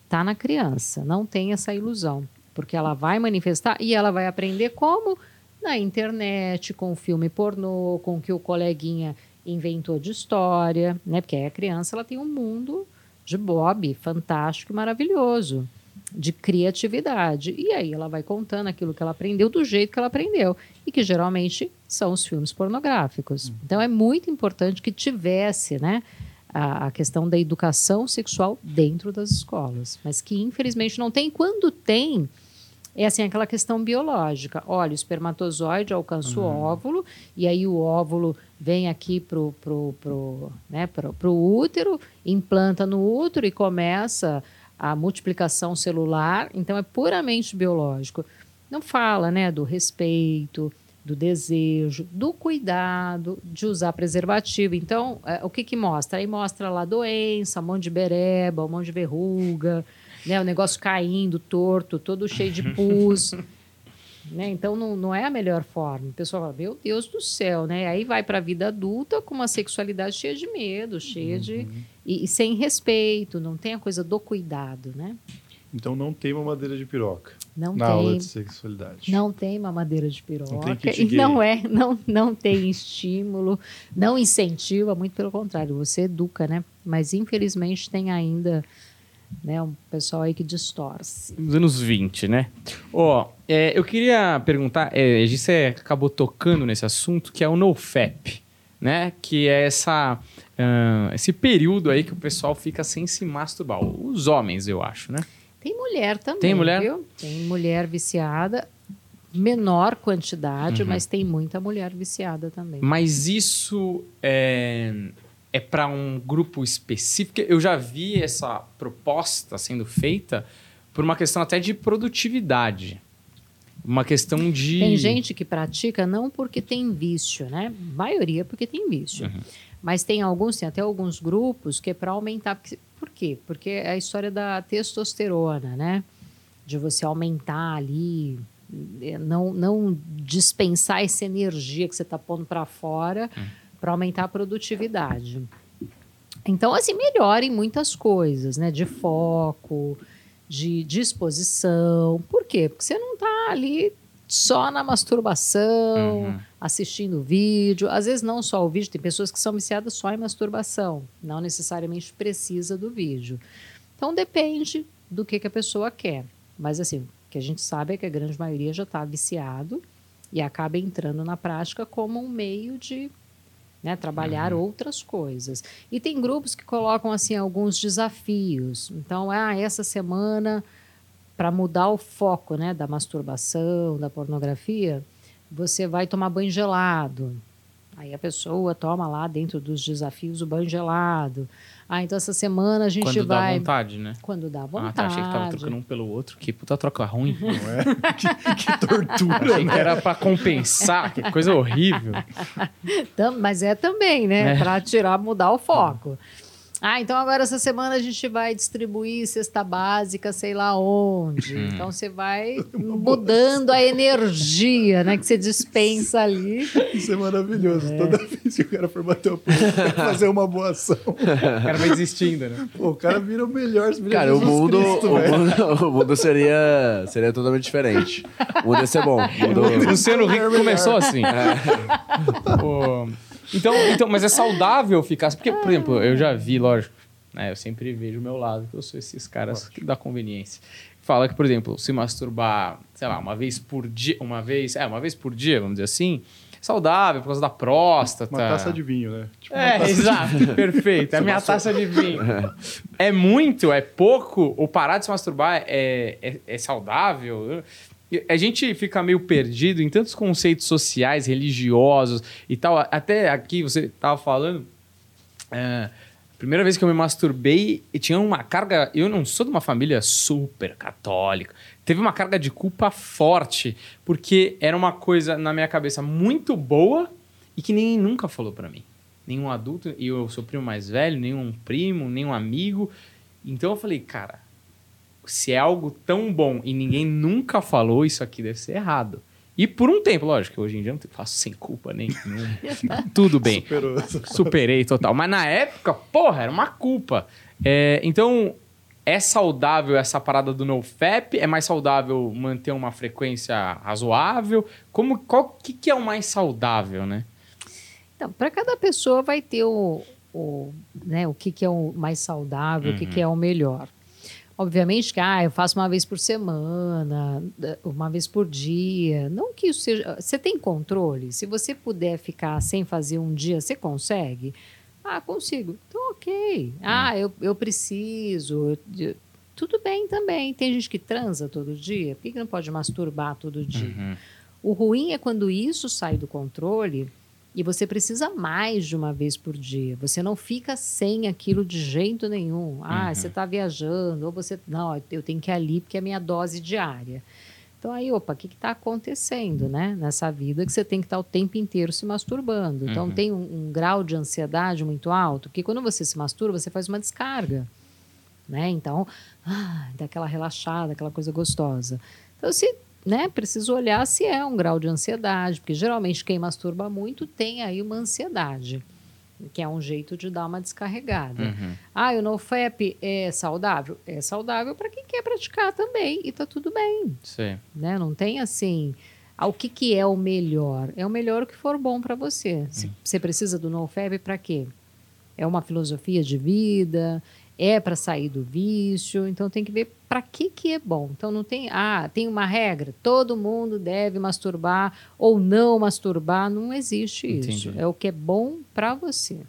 Tá na criança, não tem essa ilusão. Porque ela vai manifestar e ela vai aprender como? Na internet, com o filme pornô, com o que o coleguinha inventou de história, né? Porque aí a criança ela tem um mundo de Bob fantástico e maravilhoso, de criatividade. E aí ela vai contando aquilo que ela aprendeu do jeito que ela aprendeu, e que geralmente são os filmes pornográficos. Então é muito importante que tivesse, né? A, a questão da educação sexual dentro das escolas, mas que infelizmente não tem. Quando tem, é assim aquela questão biológica. Olha, o espermatozoide alcança o óvulo e aí o óvulo vem aqui pro pro, pro, né, pro, pro útero, implanta no útero e começa a multiplicação celular. Então é puramente biológico. Não fala, né, do respeito, do desejo, do cuidado de usar preservativo. Então, é, o que que mostra? Aí mostra lá doença, um monte de bereba, um monte de verruga, né? O negócio caindo, torto, todo cheio de pus. *laughs* né? Então, não, não é a melhor forma. O pessoal fala, meu Deus do céu, né? Aí vai para a vida adulta com uma sexualidade cheia de medo, cheia de... E, e sem respeito, não tem a coisa do cuidado, né? Então não tem mamadeira de piroca Não na tem... aula de sexualidade. Não tem mamadeira de piroca. Não tem kit gay. não é, não, não tem estímulo, não incentiva, muito pelo contrário, você educa, né? Mas infelizmente tem ainda né, um pessoal aí que distorce. Nos anos 20, né? Ó, é, eu queria perguntar, é, a gente acabou tocando nesse assunto, que é o NoFap, né? Que é essa, ah, esse período aí que o pessoal fica sem se masturbar. Os homens, eu acho, né? Tem mulher também, Tem mulher? viu? Tem mulher viciada, menor quantidade, Uhum. mas tem muita mulher viciada também. Mas isso é, é para um grupo específico? Eu já vi essa proposta sendo feita por uma questão até de produtividade. Uma questão de. Tem gente que pratica não porque tem vício, né? Maioria porque tem vício. Uhum. Mas tem alguns, tem até alguns grupos que é para aumentar. porque- Por quê? Porque é a história da testosterona, né? De você aumentar ali, eh, não, não dispensar essa energia que você está pondo para fora para aumentar a produtividade. Então, assim, melhora em muitas coisas, né? De foco, de disposição. Por quê? Porque você não está ali só na masturbação, Uhum. assistindo vídeo. Às vezes não só o vídeo, tem pessoas que são viciadas só em masturbação, não necessariamente precisa do vídeo. Então depende do que, que a pessoa quer. Mas assim, o que a gente sabe é que a grande maioria já está viciado e acaba entrando na prática como um meio de né, trabalhar outras coisas. E tem grupos que colocam assim alguns desafios. Então, ah, essa semana para mudar o foco, né, da masturbação, da pornografia, você vai tomar banho gelado. Aí a pessoa toma lá dentro dos desafios o banho gelado. Ah, então essa semana a gente Quando dá vai. vontade, né? Quando dá vontade. Ah, tá. Achei que tava trocando um pelo outro. Que puta troca ruim. Não é? *laughs* que, que tortura, Achei que né? era pra compensar. Que coisa horrível. *laughs* Mas é também, né? É. Para tirar, mudar o foco. Ah, então agora essa semana a gente vai distribuir cesta básica, sei lá onde. Hum. Então você vai *laughs* mudando a energia, né? Que você dispensa ali. *laughs* Isso é maravilhoso. Toda vez que o cara for bater o ponto, fazer uma boa ação, *laughs* O cara vai desistindo, né? pô, o cara vira o melhor. Vira Cara, o mundo, Cristo, o, mundo, o mundo seria, seria totalmente diferente. O mundo ia ser bom. O mundo- Luciano Rico começou assim. Pô, então, então, mas é saudável ficar. Porque, por exemplo, eu já vi, lógico, né? Eu sempre vejo o meu lado, que eu sou esses caras que dá conveniência. Fala que, por exemplo, se masturbar, sei lá, uma vez por dia, uma vez, é, uma vez por dia, vamos dizer assim, saudável por causa da próstata. Uma taça de vinho, né? Tipo, É, taça de exato, perfeito. É a minha taça de vinho. É muito, é pouco, ou parar de se masturbar é, é, é saudável? A gente fica meio perdido em tantos conceitos sociais, religiosos e tal. Até aqui você estava falando. é, primeira vez que eu me masturbei e tinha uma carga. Eu não sou de uma família super católica. Teve uma carga de culpa forte, porque era uma coisa na minha cabeça muito boa e que ninguém nunca falou pra mim. Nenhum adulto, e eu sou primo mais velho, nenhum primo, nenhum amigo. Então eu falei, cara, se é algo tão bom e ninguém nunca falou, isso aqui deve ser errado. E por um tempo, lógico, que hoje em dia eu não faço sem culpa nenhuma. *laughs* Tudo bem. Superou. Superei total. Mas na época, porra, era uma culpa. É, então, é saudável essa parada do NoFap? É mais saudável manter uma frequência razoável? Como, qual que, que é o mais saudável, né? Então, para cada pessoa vai ter o, o, né, o que, que é o mais saudável, o que, que é o melhor. Obviamente que ah, eu faço uma vez por semana, uma vez por dia. Não que isso seja. Você tem controle? Se você puder ficar sem fazer um dia, você consegue? Ah, consigo. Então, ok. Ah, eu, eu preciso. eu- tudo bem também. Tem gente que transa todo dia. Por que, que não pode masturbar todo dia? O ruim é quando isso sai do controle e você precisa mais de uma vez por dia. Você não fica sem aquilo de jeito nenhum. Ah, você está viajando, ou você. Não, eu tenho que ir ali porque é a minha dose diária. Então aí, opa, o que está acontecendo, né? Nessa vida que você tem que estar o tempo inteiro se masturbando. Então tem um, um grau de ansiedade muito alto, que quando você se masturba, você faz uma descarga. Né? Então, ah, dá aquela relaxada, aquela coisa gostosa. Então, se né, precisa olhar se é um grau de ansiedade, porque geralmente quem masturba muito tem aí uma ansiedade, que é um jeito de dar uma descarregada. Uhum. Ah, o NoFap é saudável? É saudável para quem quer praticar também, e tá tudo bem, Sei. né? Não tem assim, ah, o que, que é o melhor? É o melhor que for bom para você. Se você precisa do NoFap para quê? É uma filosofia de vida, é para sair do vício, então tem que ver para que que é bom. Então não tem, ah, tem uma regra, todo mundo deve masturbar ou não masturbar, não existe isso. Entendi. É o que é bom para você.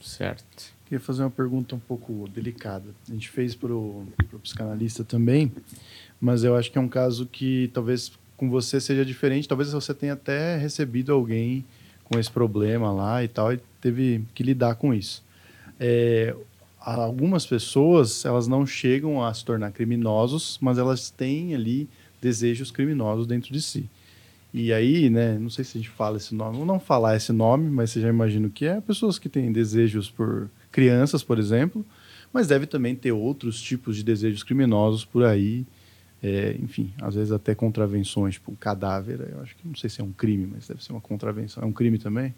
Certo. Queria fazer uma pergunta um pouco delicada. A gente fez para o psicanalista também, mas eu acho que é um caso que talvez com você seja diferente. Talvez você tenha até recebido alguém com esse problema lá e tal, e teve que lidar com isso. É, algumas pessoas, elas não chegam a se tornar criminosos, mas elas têm ali desejos criminosos dentro de si. E aí, né, não sei se a gente fala esse nome, vou não falar esse nome, mas você já imagina o que é. Pessoas que têm desejos por crianças, por exemplo, mas deve também ter outros tipos de desejos criminosos por aí. É, enfim, às vezes até contravenções, tipo cadáver, eu acho que não sei se é um crime, mas deve ser uma contravenção. É um crime também?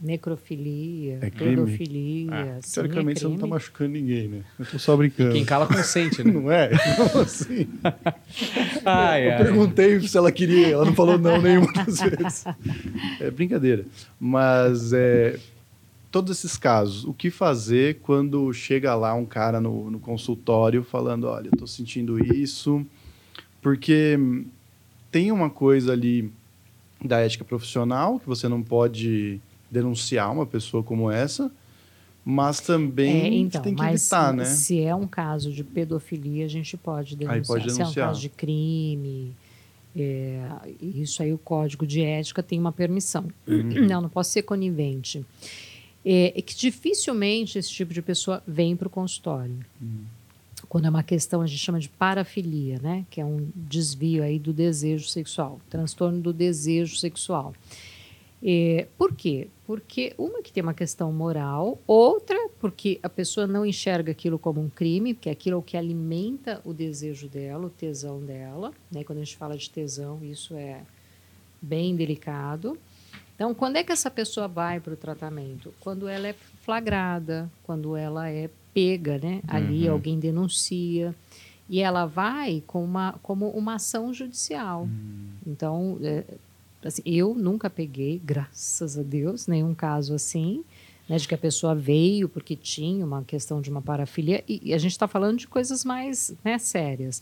Necrofilia, É pedofilia. Ah, sim, Teoricamente é você não tá crime. machucando ninguém, né? Eu tô só brincando. Quem cala consente, né? *laughs* Não é? Não, assim. *laughs* Ai, eu ai. perguntei se ela queria, ela não falou não nenhuma das *laughs* vezes. É brincadeira. Mas é, todos esses casos, o que fazer quando chega lá um cara no, no consultório falando, olha, eu tô sentindo isso, porque tem uma coisa ali da ética profissional que você não pode denunciar uma pessoa como essa, mas também É, então, tem que evitar, se, né? se é um caso de pedofilia, a gente pode denunciar. pode Se é um denunciar. caso de crime, É, isso aí o código de ética tem uma permissão. Uhum. Não, não posso ser conivente. É, é que dificilmente esse tipo de pessoa vem para o consultório. Uhum. Quando é uma questão, a gente chama de parafilia, né? Que é um desvio aí do desejo sexual, transtorno do desejo sexual. É, por quê? Porque uma que tem uma questão moral, outra porque a pessoa não enxerga aquilo como um crime, porque aquilo é o que alimenta o desejo dela, o tesão dela. Né? Quando a gente fala de tesão, isso é bem delicado. Então, quando é que essa pessoa vai para o tratamento? Quando ela é flagrada, quando ela é pega, né? Ali Uhum. alguém denuncia e ela vai com uma, como uma ação judicial. Então, é, assim, eu nunca peguei, graças a Deus, nenhum caso assim, né, de que a pessoa veio porque tinha uma questão de uma parafilia. E, e a gente está falando de coisas mais né, sérias.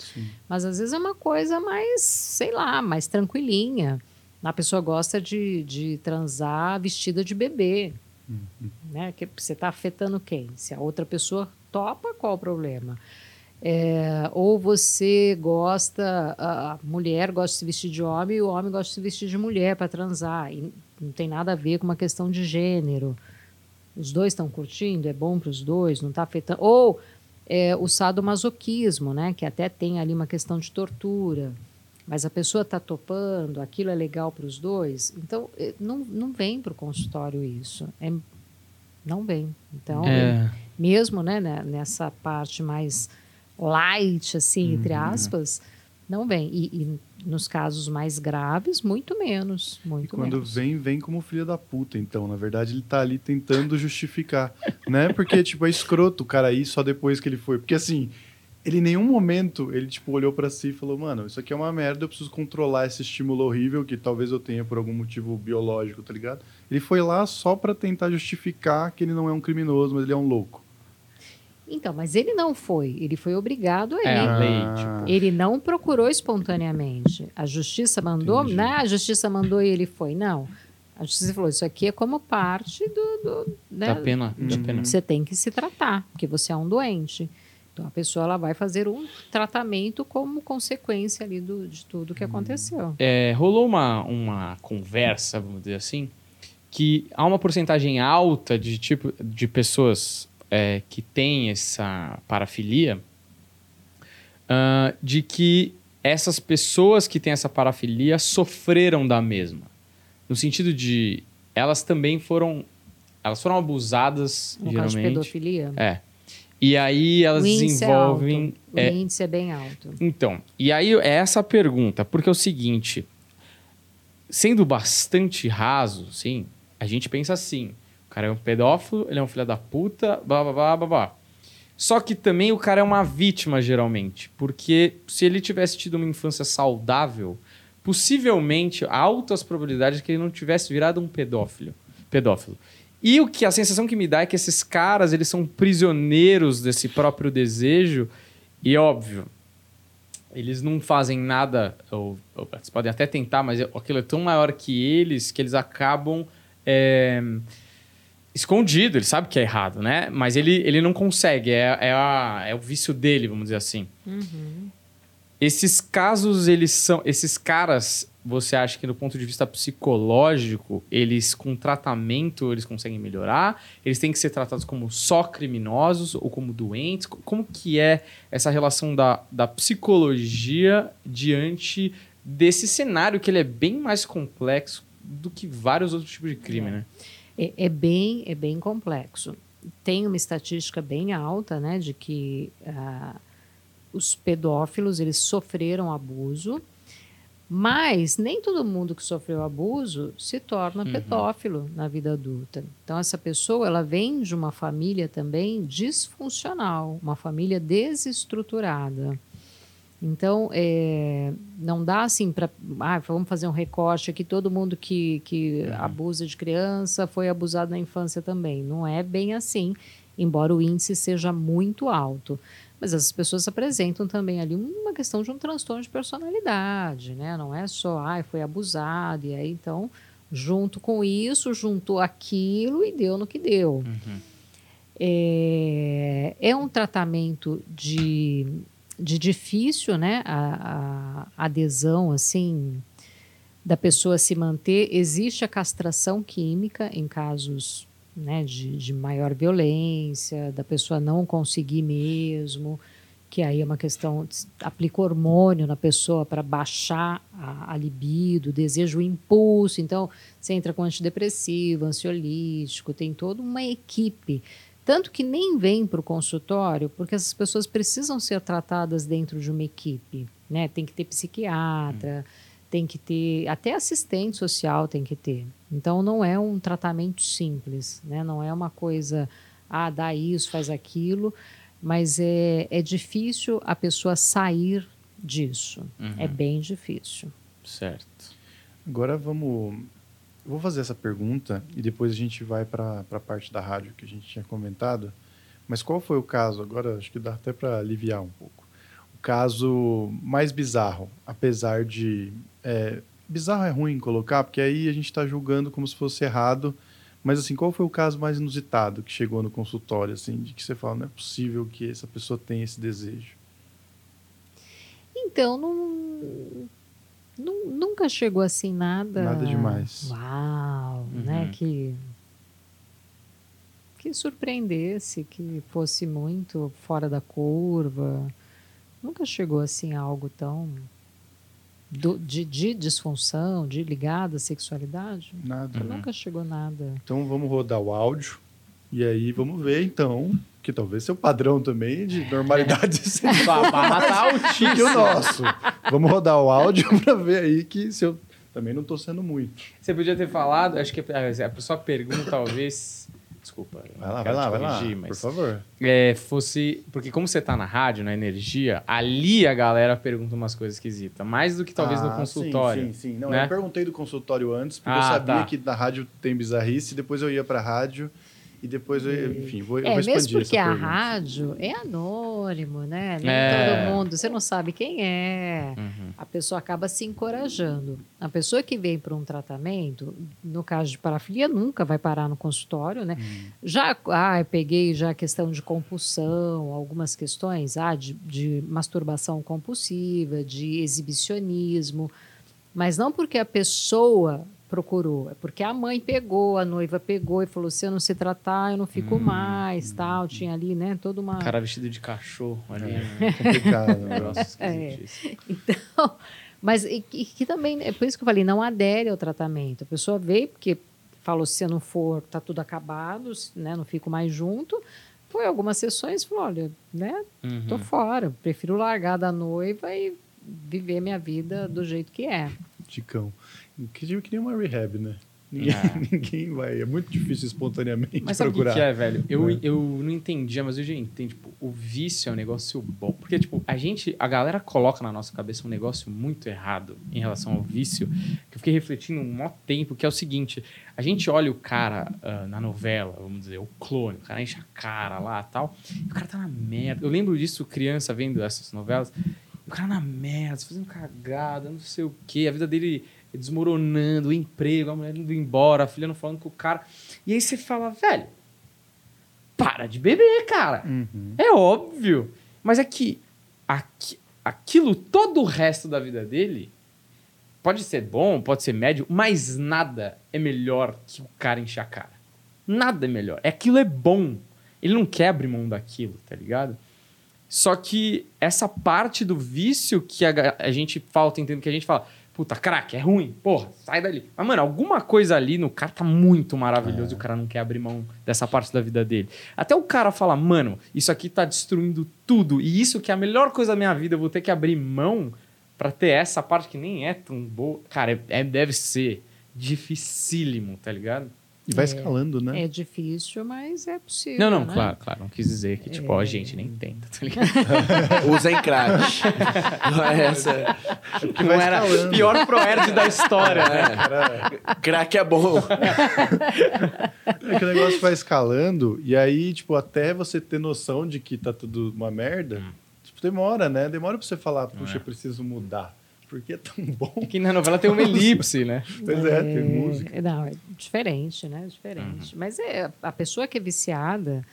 Mas às vezes é uma coisa mais, sei lá, mais tranquilinha. A pessoa gosta de, de transar vestida de bebê. Né? Que você está afetando quem? Se a outra pessoa topa, qual o problema? É, ou você gosta, a mulher gosta de se vestir de homem e o homem gosta de se vestir de mulher para transar. E não tem nada a ver com uma questão de gênero. Os dois estão curtindo, é bom para os dois, não está afetando. Ou é, o sadomasoquismo, né? que até tem ali uma questão de tortura. Mas a pessoa está topando, aquilo é legal para os dois. Então, eh, não, não vem para o consultório isso. É, não vem. Então, É. mesmo né, né, nessa parte mais light, assim, entre Uhum. aspas, não vem. E, e nos casos mais graves, muito menos. E Muito quando menos. vem, vem como filho da puta, então. Na verdade, ele tá ali tentando justificar, *laughs* né? Porque, tipo, é escroto o cara ir só depois que ele foi. Porque, assim, ele em nenhum momento, ele, tipo, olhou pra si e falou, mano, isso aqui é uma merda, eu preciso controlar esse estímulo horrível que talvez eu tenha por algum motivo biológico, tá ligado? Ele foi lá só pra tentar justificar que ele não é um criminoso, mas ele é um louco. Então, mas ele não foi. Ele foi obrigado a ir. É, a lei, tipo. Ele não procurou espontaneamente. A justiça mandou, Entendi. né? A justiça mandou e ele foi. Não. A justiça falou: isso aqui é como parte do. do né? Da pena. Da Uhum. pena. Você tem que se tratar, porque você é um doente. Então a pessoa ela vai fazer um tratamento como consequência ali do, de tudo que aconteceu. É, rolou uma, uma conversa, vamos dizer assim, que há uma porcentagem alta de tipo de pessoas é, que têm essa parafilia, ah, de que essas pessoas que têm essa parafilia sofreram da mesma, no sentido de elas também foram elas foram abusadas No caso de geralmente, pedofilia, é. E aí elas o índice desenvolvem é alto. O é, índice é bem alto. então, e aí é essa a pergunta, porque é o seguinte, sendo bastante raso, sim, a gente pensa assim, o cara é um pedófilo, ele é um filho da puta, blá blá blá blá blá. Só que também o cara é uma vítima, geralmente, porque se ele tivesse tido uma infância saudável, possivelmente há altas probabilidades que ele não tivesse virado um pedófilo. pedófilo. E o que a sensação que me dá é que esses caras, eles são prisioneiros desse próprio desejo, e óbvio, eles não fazem nada, ou, ou eles podem até tentar, mas aquilo é tão maior que eles que eles acabam é, escondido. Ele sabe que é errado, né? Mas ele, ele não consegue, é, é, a- é o vício dele, vamos dizer assim. Esses casos, eles são. Esses caras, você acha que do ponto de vista psicológico, eles com tratamento eles conseguem melhorar? Eles têm que ser tratados como só criminosos ou como doentes? Co- Como que é essa relação da, da psicologia diante desse cenário que ele é bem mais complexo do que vários outros tipos de crime, né? É, é bem, é bem complexo. Tem uma estatística bem alta, né, de que ah, os pedófilos eles sofreram abuso, mas nem todo mundo que sofreu abuso se torna pedófilo na vida adulta. Então essa pessoa ela vem de uma família também disfuncional, uma família desestruturada. Então, é, não dá assim para. Ah, vamos fazer um recorte aqui. Todo mundo que, que abusa de criança foi abusado na infância também. Não é bem assim, embora o índice seja muito alto. Mas essas pessoas apresentam também ali uma questão de um transtorno de personalidade, né? Não é só, ah, foi abusado, e aí então, junto com isso, juntou aquilo e deu no que deu. É, é um tratamento de de difícil, né, a, a adesão, assim, da pessoa se manter. Existe a castração química em casos né, de, de maior violência, da pessoa não conseguir mesmo, que aí é uma questão, aplica hormônio na pessoa para baixar a, a libido, desejo, o impulso. Então, você entra com antidepressivo, ansiolítico, tem toda uma equipe. Tanto que nem vem para o consultório, porque essas pessoas precisam ser tratadas dentro de uma equipe. Né? Tem que ter psiquiatra, hum. tem que ter. Até assistente social tem que ter. Então não é um tratamento simples, né? não é uma coisa, ah, dá isso, faz aquilo, mas é, é difícil a pessoa sair disso. Uhum. É bem difícil. Certo. Agora vamos eu vou fazer essa pergunta e depois a gente vai para a parte da rádio que a gente tinha comentado. Mas qual foi o caso? Agora acho que dá até para aliviar um pouco. O caso mais bizarro, apesar de. É, bizarro é ruim colocar, porque aí a gente está julgando como se fosse errado. Mas assim, qual foi o caso mais inusitado que chegou no consultório, assim, de que você fala, não é possível que essa pessoa tenha esse desejo? Então, não, nunca chegou assim nada. Nada demais. Uau, uhum. né? Que que surpreendesse, que fosse muito fora da curva. Nunca chegou assim a algo tão do, de, de, disfunção, de ligada à sexualidade? Nada. Nunca chegou nada. Então vamos rodar o áudio e aí vamos ver então que talvez seu padrão também de normalidade seja altíssimo que o nosso. Vamos rodar o áudio *laughs* para ver aí que se eu também não estou sendo muito. Você podia ter falado, acho que a sua pergunta talvez desculpa. Vai lá, vai lá, vai lá, mas, por favor. É, fosse, porque como você está na rádio, na energia, ali a galera pergunta umas coisas esquisitas, mais do que talvez ah, no consultório. Sim, sim, sim. Não, né? eu perguntei do consultório antes, porque ah, eu sabia tá. que na rádio tem bizarrice, depois eu ia para a rádio e depois, eu, enfim, vou, é, eu vou mesmo porque a rádio é anônimo, né? Nem é. todo mundo, você não sabe quem é. Uhum. A pessoa acaba se encorajando. A pessoa que vem para um tratamento, no caso de parafilia, nunca vai parar no consultório, né? Uhum. Já, ah, peguei já a questão de compulsão, algumas questões, ah, de, de masturbação compulsiva, de exibicionismo, mas não porque a pessoa procurou. É porque a mãe pegou, a noiva pegou e falou: se eu não se tratar, eu não fico hum, mais, tal. Tinha ali, né, toda uma. Cara vestido de cachorro ali. É, né? complicado, negócio é. *laughs* Então, mas e, e, que também, é por isso que eu falei, não adere ao tratamento. A pessoa veio porque falou: se eu não for, tá tudo acabado, né, não fico mais junto. Foi algumas sessões, falou: olha, né, uhum. tô fora, prefiro largar da noiva e viver minha vida do jeito que é. Ticão. Que, que nem uma rehab, né? Ninguém, é. *laughs* ninguém vai. É muito difícil espontaneamente mas procurar. Mas sabe o que é, velho? Eu, é. eu não entendia, mas eu já entendo. Tipo, o vício é um negócio bom. Porque, tipo, a gente... A galera coloca na nossa cabeça um negócio muito errado em relação ao vício. Que eu fiquei refletindo um maior tempo, que é o seguinte. A gente olha o cara uh, na novela, vamos dizer, o clone. O cara enche a cara lá e tal. E o cara tá na merda. Eu lembro disso criança vendo essas novelas. O cara na merda, fazendo cagada, não sei o quê. A vida dele desmoronando, o emprego, a mulher indo embora, a filha não falando com o cara. E aí você fala, velho, para de beber, cara. Uhum. É óbvio. Mas é que aqui, aquilo, todo o resto da vida dele, pode ser bom, pode ser médio, mas nada é melhor que o cara encher a cara. Nada é melhor. Aquilo é bom. Ele não quer abrir mão daquilo, tá ligado? Só que essa parte do vício que a, a gente falta, entendo que a gente fala, puta, craque, é ruim, porra, sai dali. Mas, mano, alguma coisa ali no cara tá muito maravilhoso é. e o cara não quer abrir mão dessa parte da vida dele. Até o cara fala, mano, isso aqui tá destruindo tudo e isso que é a melhor coisa da minha vida, eu vou ter que abrir mão para ter essa parte que nem é tão boa. Cara, é, é, deve ser dificílimo, tá ligado? E vai é, escalando, né? É difícil, mas é possível. Não, não, né? claro, claro. Não quis dizer que, tipo, é... ó, gente, nem tenta, tá ligado? *laughs* Usem crack. não é essa. É não era o pior proerd da história, né? *laughs* É. Crack é bom. É que o negócio vai escalando, e aí, tipo, até você ter noção de que tá tudo uma merda, hum. tipo, demora, né? Demora pra você falar, puxa, eu preciso mudar porque é tão bom. que na novela tem uma elipse, né? *laughs* Pois é, é, tem música. Não, é diferente, né? Diferente. Uhum. Mas é, a pessoa que é viciada,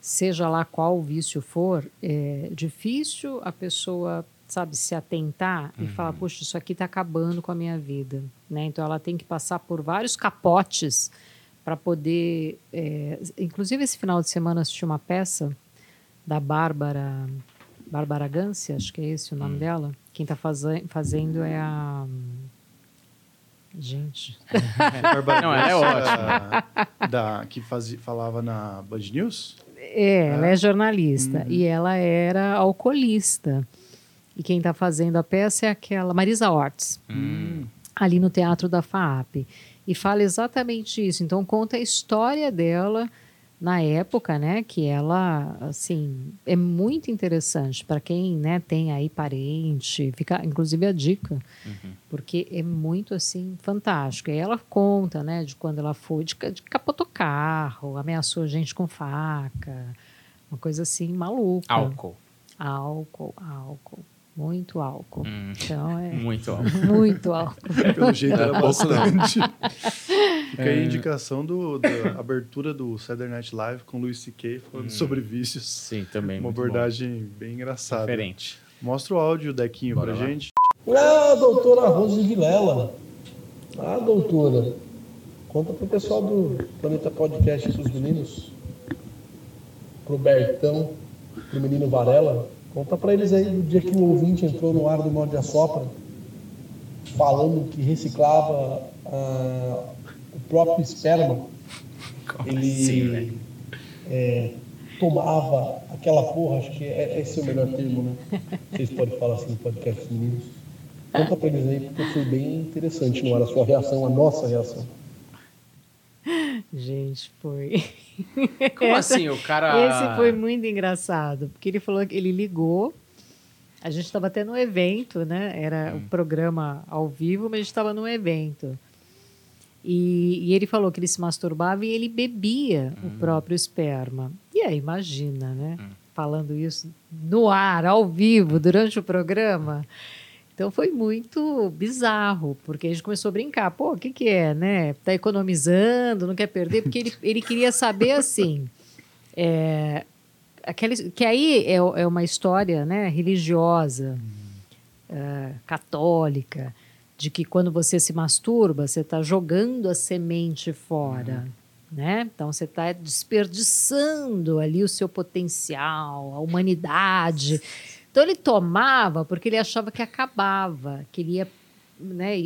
seja lá qual vício for, é difícil a pessoa, sabe, se atentar e falar, puxa, isso aqui está acabando com a minha vida, né? Então ela tem que passar por vários capotes para poder, é, inclusive esse final de semana assisti uma peça da Bárbara, Bárbara Gância, acho que é esse o nome dela. Quem está fazendo é a Gente, *laughs* Bárbara Não, ela é Gância, Da, que fazia, falava na Band News? É, ela é jornalista e ela era alcoolista. E quem está fazendo a peça é aquela Marisa Ortiz, ali no Teatro da FAAP. E fala exatamente isso. Então conta a história dela na época, né? Que ela, assim, é muito interessante para quem, né, tem aí parente. Fica, inclusive a dica, porque é muito assim fantástico. E ela conta, né, de quando ela foi de, de capotou carro, ameaçou gente com faca, uma coisa assim maluca. Álcool. álcool, álcool, muito álcool. Hum. Então é *laughs* Muito álcool. muito álcool. *laughs* Pelo jeito era É bastante. *laughs* Fica aí a indicação do, da abertura do Saturday Night Live com Louis C.K. falando sobre vícios. Sim, também. Uma muito bom. abordagem bem engraçada. Diferente. Mostra o áudio, Dequinho, Bora pra lá. gente. Ah, doutora Rose Vilela. Ah, doutora. Conta pro pessoal do Planeta Podcast dos meninos. Pro Bertão, pro menino Varela. Conta pra eles aí do dia que o ouvinte entrou no ar do Morde a Sopra, falando que reciclava ah, o próprio esperma. Ele é, tomava aquela porra, acho que é, esse é o melhor termo, né? Vocês podem falar assim no podcast meninos. Conta pra eles aí, porque foi bem interessante no ar a sua reação, a nossa reação. Gente, foi. *laughs* Como Essa- assim? O cara. Esse foi muito engraçado, porque ele falou que ele ligou. A gente estava até no evento, né? Era o programa ao vivo, mas a gente estava num evento. E, e ele falou que ele se masturbava e ele bebia o próprio esperma. E aí, imagina, né? Falando isso no ar, ao vivo, durante o programa. Então foi muito bizarro, porque a gente começou a brincar. Pô, o que, que é, né? Tá economizando, não quer perder, porque ele, ele queria saber assim. É, aquela, que aí é, é uma história né, religiosa, é, católica, de que quando você se masturba, você está jogando a semente fora. Né? Então você está desperdiçando ali o seu potencial, a humanidade. Então ele tomava porque ele achava que acabava, que ele ia né,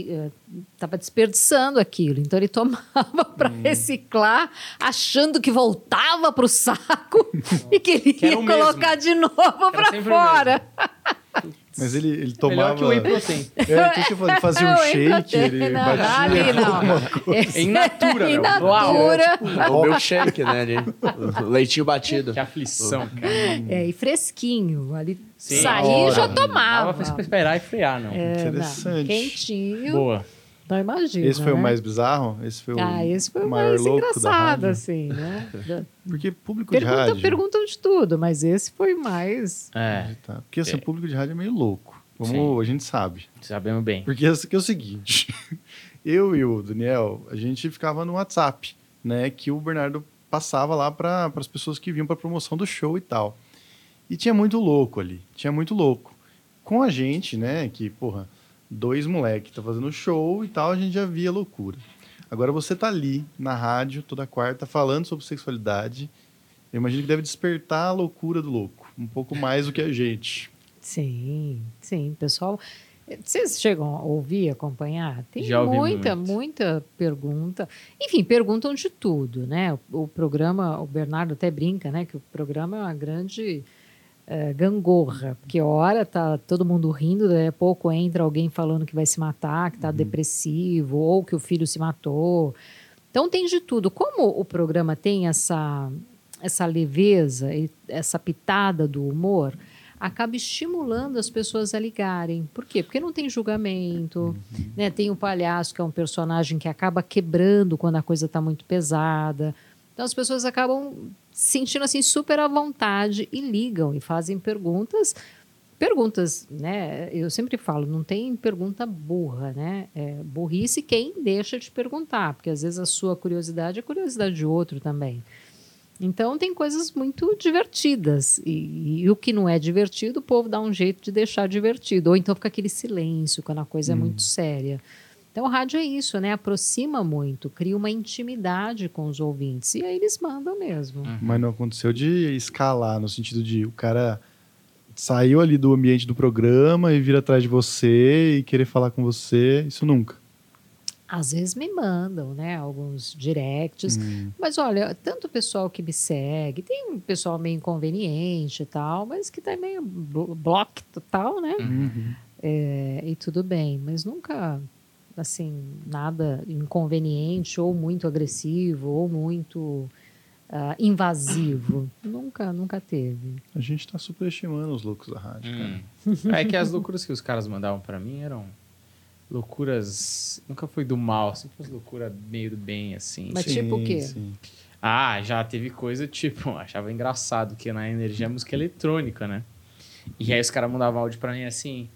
estava desperdiçando aquilo. Então ele tomava *laughs* para reciclar, achando que voltava para o saco *laughs* e que ele Que ia o mesmo. colocar de novo para fora. *laughs* Mas ele, ele Melhor tomava. que o whey protein. É, então você fala- fazia um *laughs* Não, shake, ele não, batia. ali não. Esse É in natura, é in meu. Uau. natura. O milkshake, né? ali. Leitinho batido. Que aflição, cara. É, e fresquinho. Ali Sim. saí Na e já Não tomava. dava pra esperar e frear, não. É, não, Interessante. quentinho. Boa. Não imagina. Esse foi o né? mais bizarro? Esse foi o Ah, esse foi o maior mais engraçado, rádio? assim, né? *laughs* Porque público de Pergunta, rádio... perguntam de tudo, mas esse foi mais. É, Tá, Porque assim, público de rádio é meio louco. Vamos, Sim. a gente sabe. sabemos bem. Porque é que é o seguinte, *laughs* eu e o Daniel, a gente ficava no WhatsApp, né? Que o Bernardo passava lá para as pessoas que vinham para promoção do show e tal. E tinha muito louco ali, tinha muito louco. Com a gente, né? Que, porra, dois moleques tá fazendo show e tal, a gente já via loucura. Agora você tá ali na rádio toda quarta falando sobre sexualidade. Eu imagino que deve despertar a loucura do louco, um pouco mais do que a gente. Sim, sim, pessoal. Vocês chegam a ouvir, acompanhar? Tem Já ouvi muita, muito. muita pergunta. Enfim, perguntam de tudo, né? O, o programa, o Bernardo até brinca, né? Que o programa é uma grande eh, gangorra, porque hora tá todo mundo rindo, daí a pouco entra alguém falando que vai se matar, que está depressivo, ou que o filho se matou. Então tem de tudo. Como o programa tem essa, essa leveza, e essa pitada do humor, acaba estimulando as pessoas a ligarem. Por quê? Porque não tem julgamento, né? Tem o palhaço, que é um personagem que acaba quebrando quando a coisa está muito pesada. Então as pessoas acabam sentindo assim super à vontade e ligam e fazem perguntas. Perguntas, né? Eu sempre falo, não tem pergunta burra, né? É burrice quem deixa de perguntar, porque às vezes a sua curiosidade é a curiosidade de outro também. Então tem coisas muito divertidas. E, e o que não é divertido, o povo dá um jeito de deixar divertido. Ou então fica aquele silêncio quando a coisa é muito séria. Então o rádio é isso, né? Aproxima muito, cria uma intimidade com os ouvintes. E aí eles mandam mesmo. Mas não aconteceu de escalar, no sentido de o cara saiu ali do ambiente do programa e vir atrás de você e querer falar com você. Isso nunca. Às vezes me mandam, né? Alguns directs. Mas olha, tanto o pessoal que me segue, tem um pessoal meio inconveniente e tal, mas que tá meio blo- block total, né? É, e tudo bem, mas nunca, assim, nada inconveniente ou muito agressivo ou muito ah, invasivo. nunca, nunca teve. A gente tá superestimando os loucos da rádio, cara. Hum. *laughs* É que as loucuras que os caras mandavam pra mim eram loucuras. Nunca foi do mal, sempre as loucuras meio do bem, assim. Mas tipo o quê? sim. Ah, já teve coisa tipo, *laughs* achava engraçado que na energia é música eletrônica, né? E aí os caras mandavam áudio pra mim assim.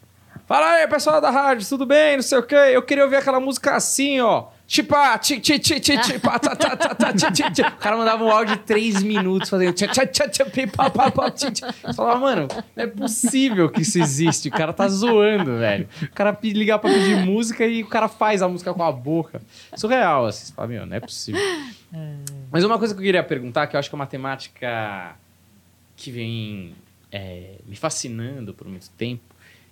Fala aí, pessoal da rádio, tudo bem? Não sei o quê. Eu queria ouvir aquela música assim, ó. Tipo, ti, ti, ti, ti, ti, pá, tá, tá, tá, tá, ti, ti, ti. O cara mandava um áudio de três minutos fazendo. tcha, tcha, tcha, tcha, pi, pá, pá, pá, ti, ti. Falava, mano, não é possível que isso existe. O cara tá zoando, velho. O cara ligar pra pedir música e o cara faz a música com a boca. Surreal, assim. Você fala, meu, não é possível. Mas uma coisa que eu queria perguntar, que eu acho que é uma temática que vem é, me fascinando por muito tempo,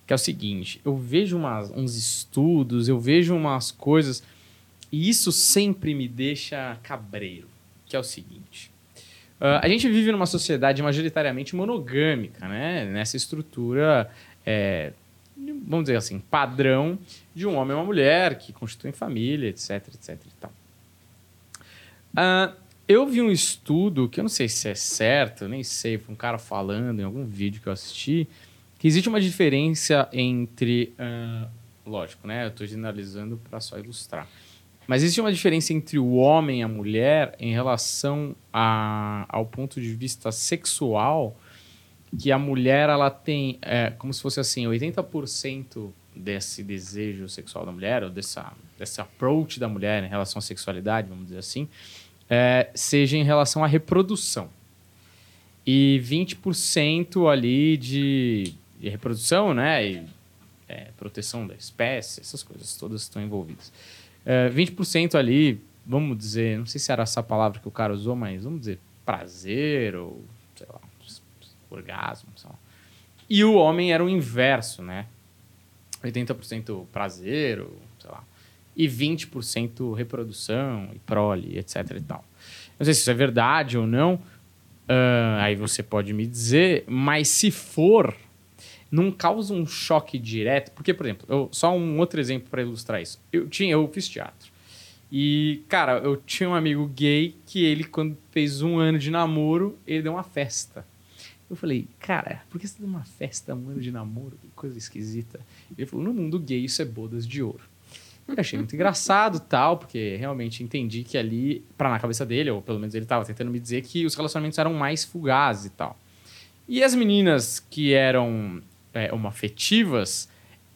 que é o seguinte: eu vejo umas- uns estudos, eu vejo umas coisas, e isso sempre me deixa cabreiro, que é o seguinte. ah, a gente vive numa sociedade majoritariamente monogâmica, né? Nessa estrutura, é, vamos dizer assim, padrão de um homem e uma mulher que constituem família, etc, etc e tal. Ah, eu vi um estudo, que eu não sei se é certo, nem sei, foi um cara falando em algum vídeo que eu assisti, que existe uma diferença entre. ah, lógico, né? Eu estou generalizando para só ilustrar. Mas existe uma diferença entre o homem e a mulher em relação a, ao ponto de vista sexual, que a mulher ela tem, é, como se fosse assim, 80% desse desejo sexual da mulher, ou dessa, desse approach da mulher em relação à sexualidade, vamos dizer assim, é, seja em relação à reprodução. E 20% ali de, de reprodução, né? E é, proteção da espécie, essas coisas todas estão envolvidas. É, 20% ali, vamos dizer, não sei se era essa palavra que o cara usou, mas vamos dizer prazer ou, sei lá, orgasmo, sei lá. E o homem era o inverso, né? 80% prazer, ou, sei lá, e 20% reprodução e prole, etc e tal. Não sei se isso é verdade ou não, ah, aí você pode me dizer, mas se for, não causa um choque direto, porque, por exemplo, eu- só um outro exemplo para ilustrar isso. Eu, tinha, eu fiz teatro. E, cara, eu tinha um amigo gay que ele, quando fez um ano de namoro, ele deu uma festa. Eu falei, cara, por que você deu uma festa um ano de namoro? Que coisa esquisita. Ele falou, no mundo gay isso é bodas de ouro. Eu achei muito engraçado tal, porque realmente entendi que ali, pra na cabeça dele, ou pelo menos ele tava tentando me dizer que os relacionamentos eram mais fugazes e tal. E as meninas que eram é, homoafetivas,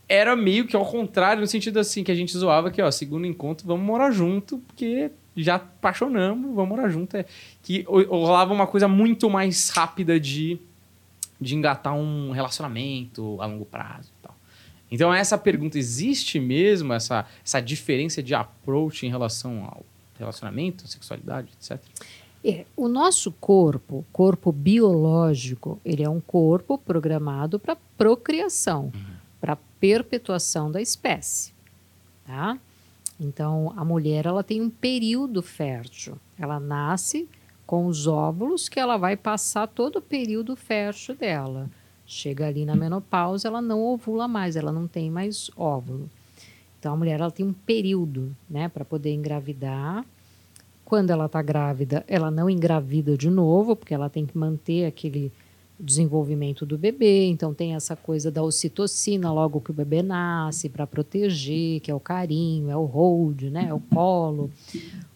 era meio que ao contrário, no sentido assim, que a gente zoava que, ó, segundo encontro, vamos morar junto, porque já apaixonamos, vamos morar junto. É, que rolava uma coisa muito mais rápida de, de engatar um relacionamento a longo prazo. Então, essa pergunta, existe mesmo essa, essa diferença de approach em relação ao relacionamento, sexualidade, etc? É, o nosso corpo, corpo biológico, ele é um corpo programado para procriação, para perpetuação da espécie, tá? Então, a mulher ela tem um período fértil. Ela nasce com os óvulos que ela vai passar todo o período fértil dela. Chega ali na menopausa, ela não ovula mais, ela não tem mais óvulo. Então, a mulher ela tem um período, né, para poder engravidar. Quando ela está grávida, ela não engravida de novo, porque ela tem que manter aquele desenvolvimento do bebê. Então, tem essa coisa da ocitocina logo que o bebê nasce, para proteger, que é o carinho, é o hold, né? é o colo.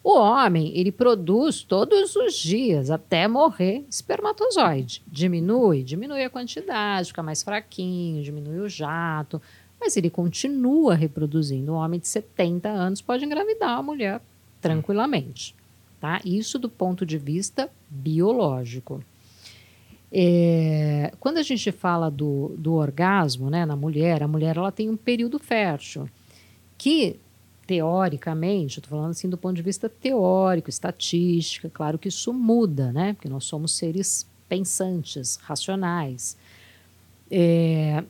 O homem, ele produz todos os dias, até morrer, espermatozoide. Diminui, diminui a quantidade, fica mais fraquinho, diminui o jato, mas ele continua reproduzindo. Um homem de 70 anos pode engravidar uma mulher tranquilamente. Tá? Isso do ponto de vista biológico. É, quando a gente fala do, do orgasmo né, na mulher, a mulher ela tem um período fértil que, teoricamente, estou falando assim do ponto de vista teórico, estatística, claro que isso muda, né, porque nós somos seres pensantes, racionais. É,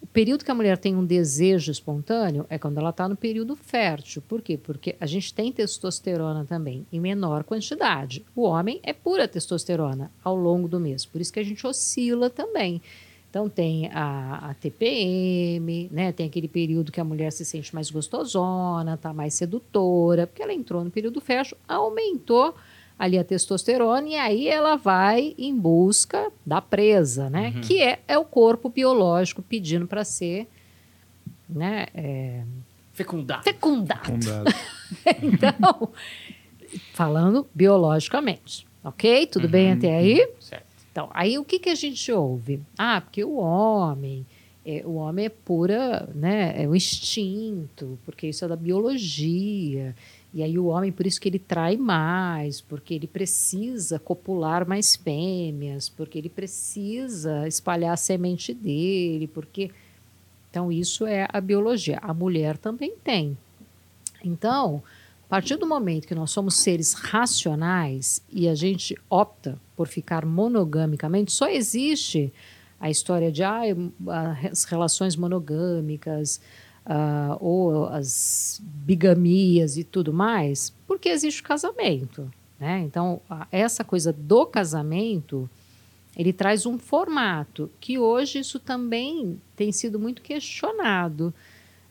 o período que a mulher tem um desejo espontâneo é quando ela está no período fértil. Por quê? Porque a gente tem testosterona também, em menor quantidade. O homem é pura testosterona ao longo do mês. Por isso que a gente oscila também. Então tem a, a TPM, né? Tem aquele período que a mulher se sente mais gostosona, está mais sedutora, porque ela entrou no período fértil, aumentou ali a testosterona e aí ela vai em busca da presa, né? Uhum. Que é, é o corpo biológico pedindo para ser, né? É... Fecundado. Fecundado. Fecundado. *laughs* então, falando biologicamente, ok? Tudo uhum. bem até aí? Certo. Então, aí o que, que a gente ouve? Ah, porque o homem, é, o homem é pura, né? É o instinto, porque isso é da biologia. E aí o homem, por isso que ele trai mais, porque ele precisa copular mais fêmeas, porque ele precisa espalhar a semente dele, porque então isso é a biologia. A mulher também tem. Então, a partir do momento que nós somos seres racionais e a gente opta por ficar monogamicamente, só existe a história de ah, as relações monogâmicas, uh, ou as bigamias e tudo mais, porque existe o casamento. Né? Então, essa coisa do casamento, ele traz um formato que hoje isso também tem sido muito questionado,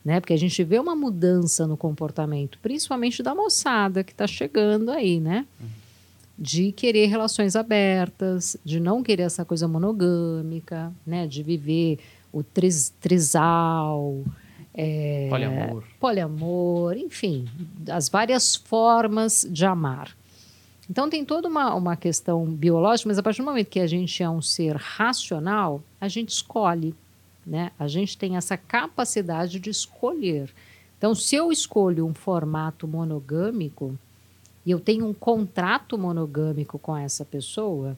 né? Porque a gente vê uma mudança no comportamento, principalmente da moçada que está chegando aí, né? De querer relações abertas, de não querer essa coisa monogâmica, né? De viver o tris, trisal, é, poliamor. Poliamor, enfim, as várias formas de amar. Então tem toda uma, uma questão biológica, mas a partir do momento que a gente é um ser racional, a gente escolhe. Né? A gente tem essa capacidade de escolher. Então, se eu escolho um formato monogâmico e eu tenho um contrato monogâmico com essa pessoa,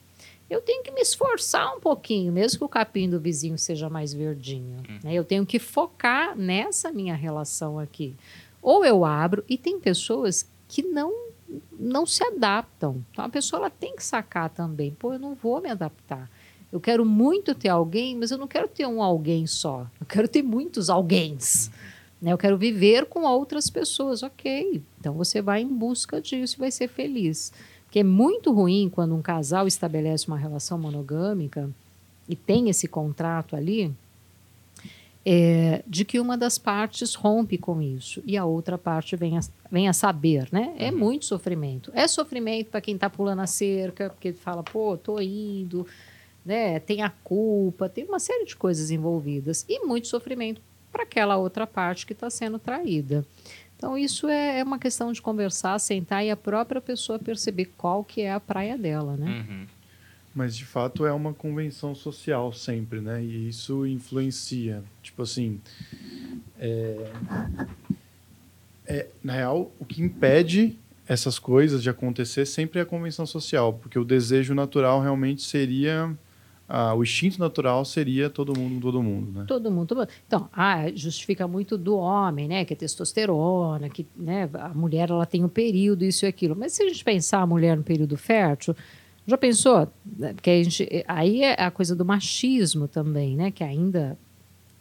eu tenho que me esforçar um pouquinho, mesmo que o capim do vizinho seja mais verdinho. Hum. Né? Eu tenho que focar nessa minha relação aqui. Ou eu abro, e tem pessoas que não não se adaptam. Então a pessoa ela tem que sacar também. Pô, eu não vou me adaptar. Eu quero muito ter alguém, mas eu não quero ter um alguém só. Eu quero ter muitos alguéms. Né? Eu quero viver com outras pessoas. Ok. Então você vai em busca disso e vai ser feliz. Que é muito ruim quando um casal estabelece uma relação monogâmica e tem esse contrato ali, é, de que uma das partes rompe com isso e a outra parte vem a, vem a saber, né? É uhum. muito sofrimento. É sofrimento para quem está pulando a cerca, porque fala, pô, tô indo, né? Tem a culpa, tem uma série de coisas envolvidas e muito sofrimento para aquela outra parte que está sendo traída. Então, isso é, é, uma questão de conversar, sentar e a própria pessoa perceber qual que é a praia dela, né? Uhum. Mas, de fato, é uma convenção social sempre, né? E isso influencia. Tipo assim, é... É, na real, o que impede essas coisas de acontecer sempre é a convenção social, porque o desejo natural realmente seria ah, o instinto natural seria todo mundo, todo mundo, né? Todo mundo, todo mundo. Então, ah, justifica muito do homem, né? Que é testosterona, que né, a mulher ela tem um período, isso e aquilo. Mas se a gente pensar a mulher no período fértil, já pensou? Porque a gente, aí é a coisa do machismo também, né? Que ainda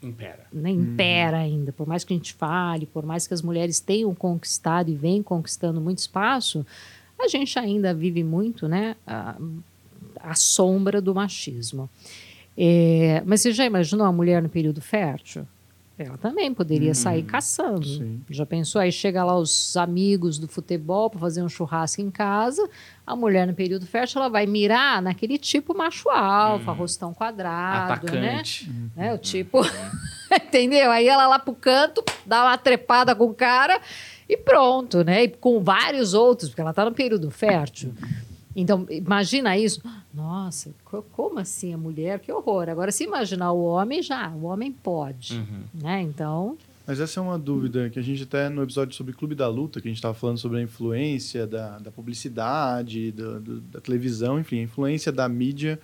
impera. Né, impera hum. ainda. Por mais que a gente fale, por mais que as mulheres tenham conquistado e vêm conquistando muito espaço, a gente ainda vive muito, né? A sombra do machismo. É, mas você já imaginou a mulher no período fértil? Ela também poderia hum, sair caçando. Sim. Já pensou? Aí chega lá os amigos do futebol para fazer um churrasco em casa. A mulher no período fértil ela vai mirar naquele tipo macho alfa, hum. rostão quadrado, né? Atacante. né? É o tipo, *laughs* entendeu? Aí ela lá pro canto dá uma trepada com o cara e pronto, né? E com vários outros, porque ela está no período fértil. Então, imagina isso. Nossa, como assim a mulher? Que horror. Agora, se imaginar o homem, já, o homem pode. Uhum. Né? Então. Mas essa é uma dúvida que a gente até no episódio sobre Clube da Luta, que a gente estava falando sobre a influência da, da publicidade, da, do, da televisão, enfim, a influência da mídia,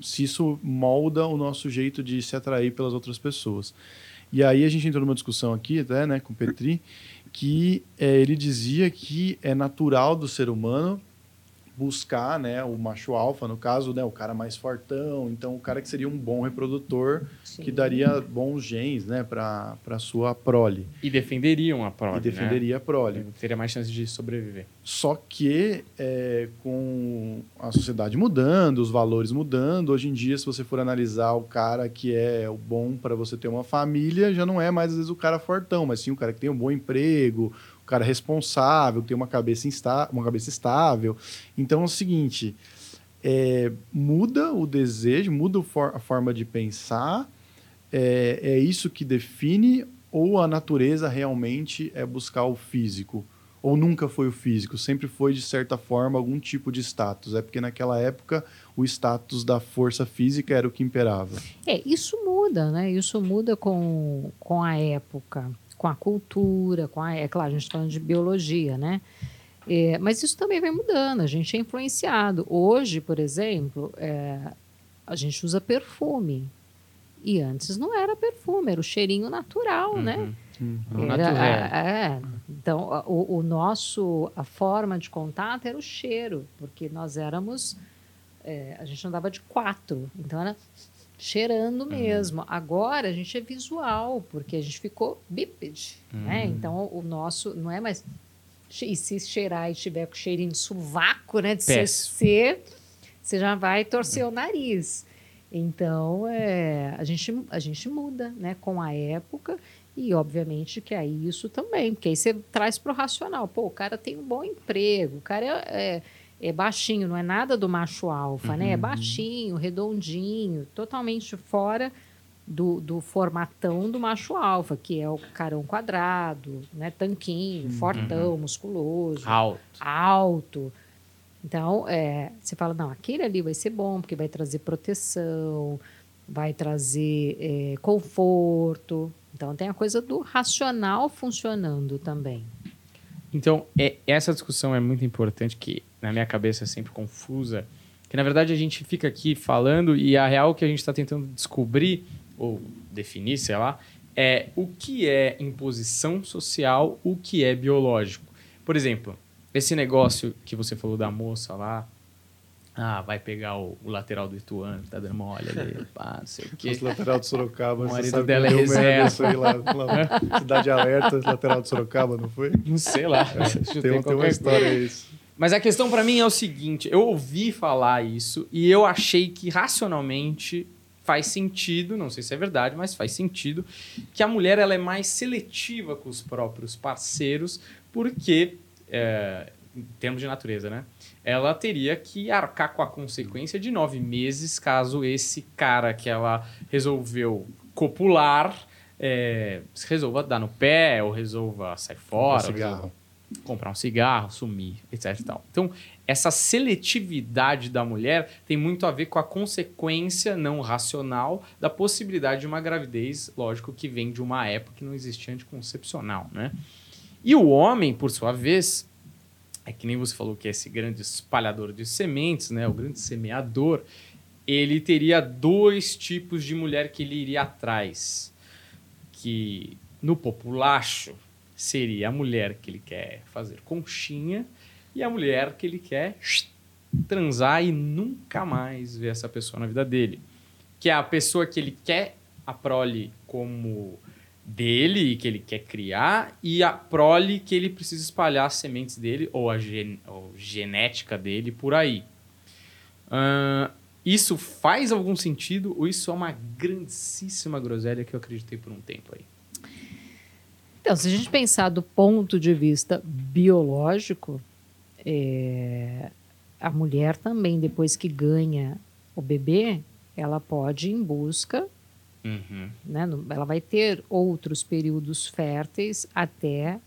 se isso molda o nosso jeito de se atrair pelas outras pessoas. E aí a gente entrou numa discussão aqui, até, né, com o Petri, que é, ele dizia que é natural do ser humano buscar né, o macho alfa, no caso, né, o cara mais fortão, então o cara que seria um bom reprodutor, Sim. que daria bons genes né, para a sua prole. E defenderiam a prole, e defenderia a prole. né? Teria mais chance de sobreviver. Só que é, com a sociedade mudando, os valores mudando, hoje em dia, se você for analisar o cara que é o bom para você ter uma família, já não é mais às vezes o cara fortão, mas sim o cara que tem um bom emprego, o cara responsável, que tem uma cabeça, insta uma cabeça estável. Então é o seguinte: é, muda o desejo, muda a forma de pensar, é, é isso que define, ou a natureza realmente é buscar o físico? ou nunca foi o físico, sempre foi de certa forma algum tipo de status. É porque naquela época o status da força física era o que imperava. É, isso muda, né? Isso muda com, com a época, com a cultura, com a, é claro, a gente está falando de biologia, né? É, mas isso também vai mudando, a gente é influenciado. Hoje, por exemplo, é, a gente usa perfume. E antes não era perfume, era o cheirinho natural, né? Uhum. Hum. Era, Natural. é, é. então, a- o, o nosso, a forma de contato era o cheiro, porque nós éramos, é, a gente andava de quatro, então era cheirando mesmo. Agora a gente é visual, porque a gente ficou bípede, né? Então o nosso não é mais e se cheirar e tiver com cheirinho de sovaco, né, de Péssimo. CC, você já vai torcer o nariz. Então, é, a, gente, a gente muda né, com a época e, obviamente, que aí isso também, porque aí você traz para o racional. Pô, o cara tem um bom emprego, o cara é, é, é baixinho, não é nada do macho alfa, né? É baixinho, redondinho, totalmente fora do, do formatão do macho alfa, que é o carão quadrado, né? Tanquinho, fortão, musculoso Alto. alto. Então, é, você fala, não, aquele ali vai ser bom, porque vai trazer proteção, vai trazer é, conforto. Então, tem a coisa do racional funcionando também. Então, é, essa discussão é muito importante, que na minha cabeça é sempre confusa. Que na verdade a gente fica aqui falando e a real que a gente está tentando descobrir, ou definir, sei lá, é o que é imposição social, o que é biológico. Por exemplo, esse negócio que você falou da moça lá, ah, vai pegar o, o lateral do Ituano, tá dando mole ali, *laughs* pá, não sei o quê. Os lateral de Sorocaba, O marido dela é reserva. isso aí lá, lá, *laughs* Cidade Alerta, lateral de Sorocaba, não foi? Não sei lá. *laughs* chutei Tem, tem uma história isso. Mas a questão pra mim é o seguinte: eu ouvi falar isso e eu achei que racionalmente faz sentido, não sei se é verdade, mas faz sentido, que a mulher ela é mais seletiva com os próprios parceiros, porque, é, em termos de natureza, né? Ela teria que arcar com a consequência de nove meses caso esse cara que ela resolveu copular é, resolva dar no pé ou resolva sair fora. Ou comprar um cigarro, sumir, etc. Então, essa seletividade da mulher tem muito a ver com a consequência não racional da possibilidade de uma gravidez, lógico, que vem de uma época que não existia anticoncepcional, né? E o homem, por sua vez, é que nem você falou que é esse grande espalhador de sementes, né? O grande semeador, ele teria dois tipos de mulher que ele iria atrás. Que no populacho seria a mulher que ele quer fazer conchinha e a mulher que ele quer transar e nunca mais ver essa pessoa na vida dele. Que é a pessoa que ele quer a prole como dele e que ele quer criar e a prole que ele precisa espalhar as sementes dele ou a gen- ou genética dele por aí. Ahn, isso faz algum sentido ou isso é uma grandíssima groselha que eu acreditei por um tempo aí? Então, se a gente pensar do ponto de vista biológico, é, a mulher também, depois que ganha o bebê, ela pode ir em busca, Uhum. né, ela vai ter outros períodos férteis até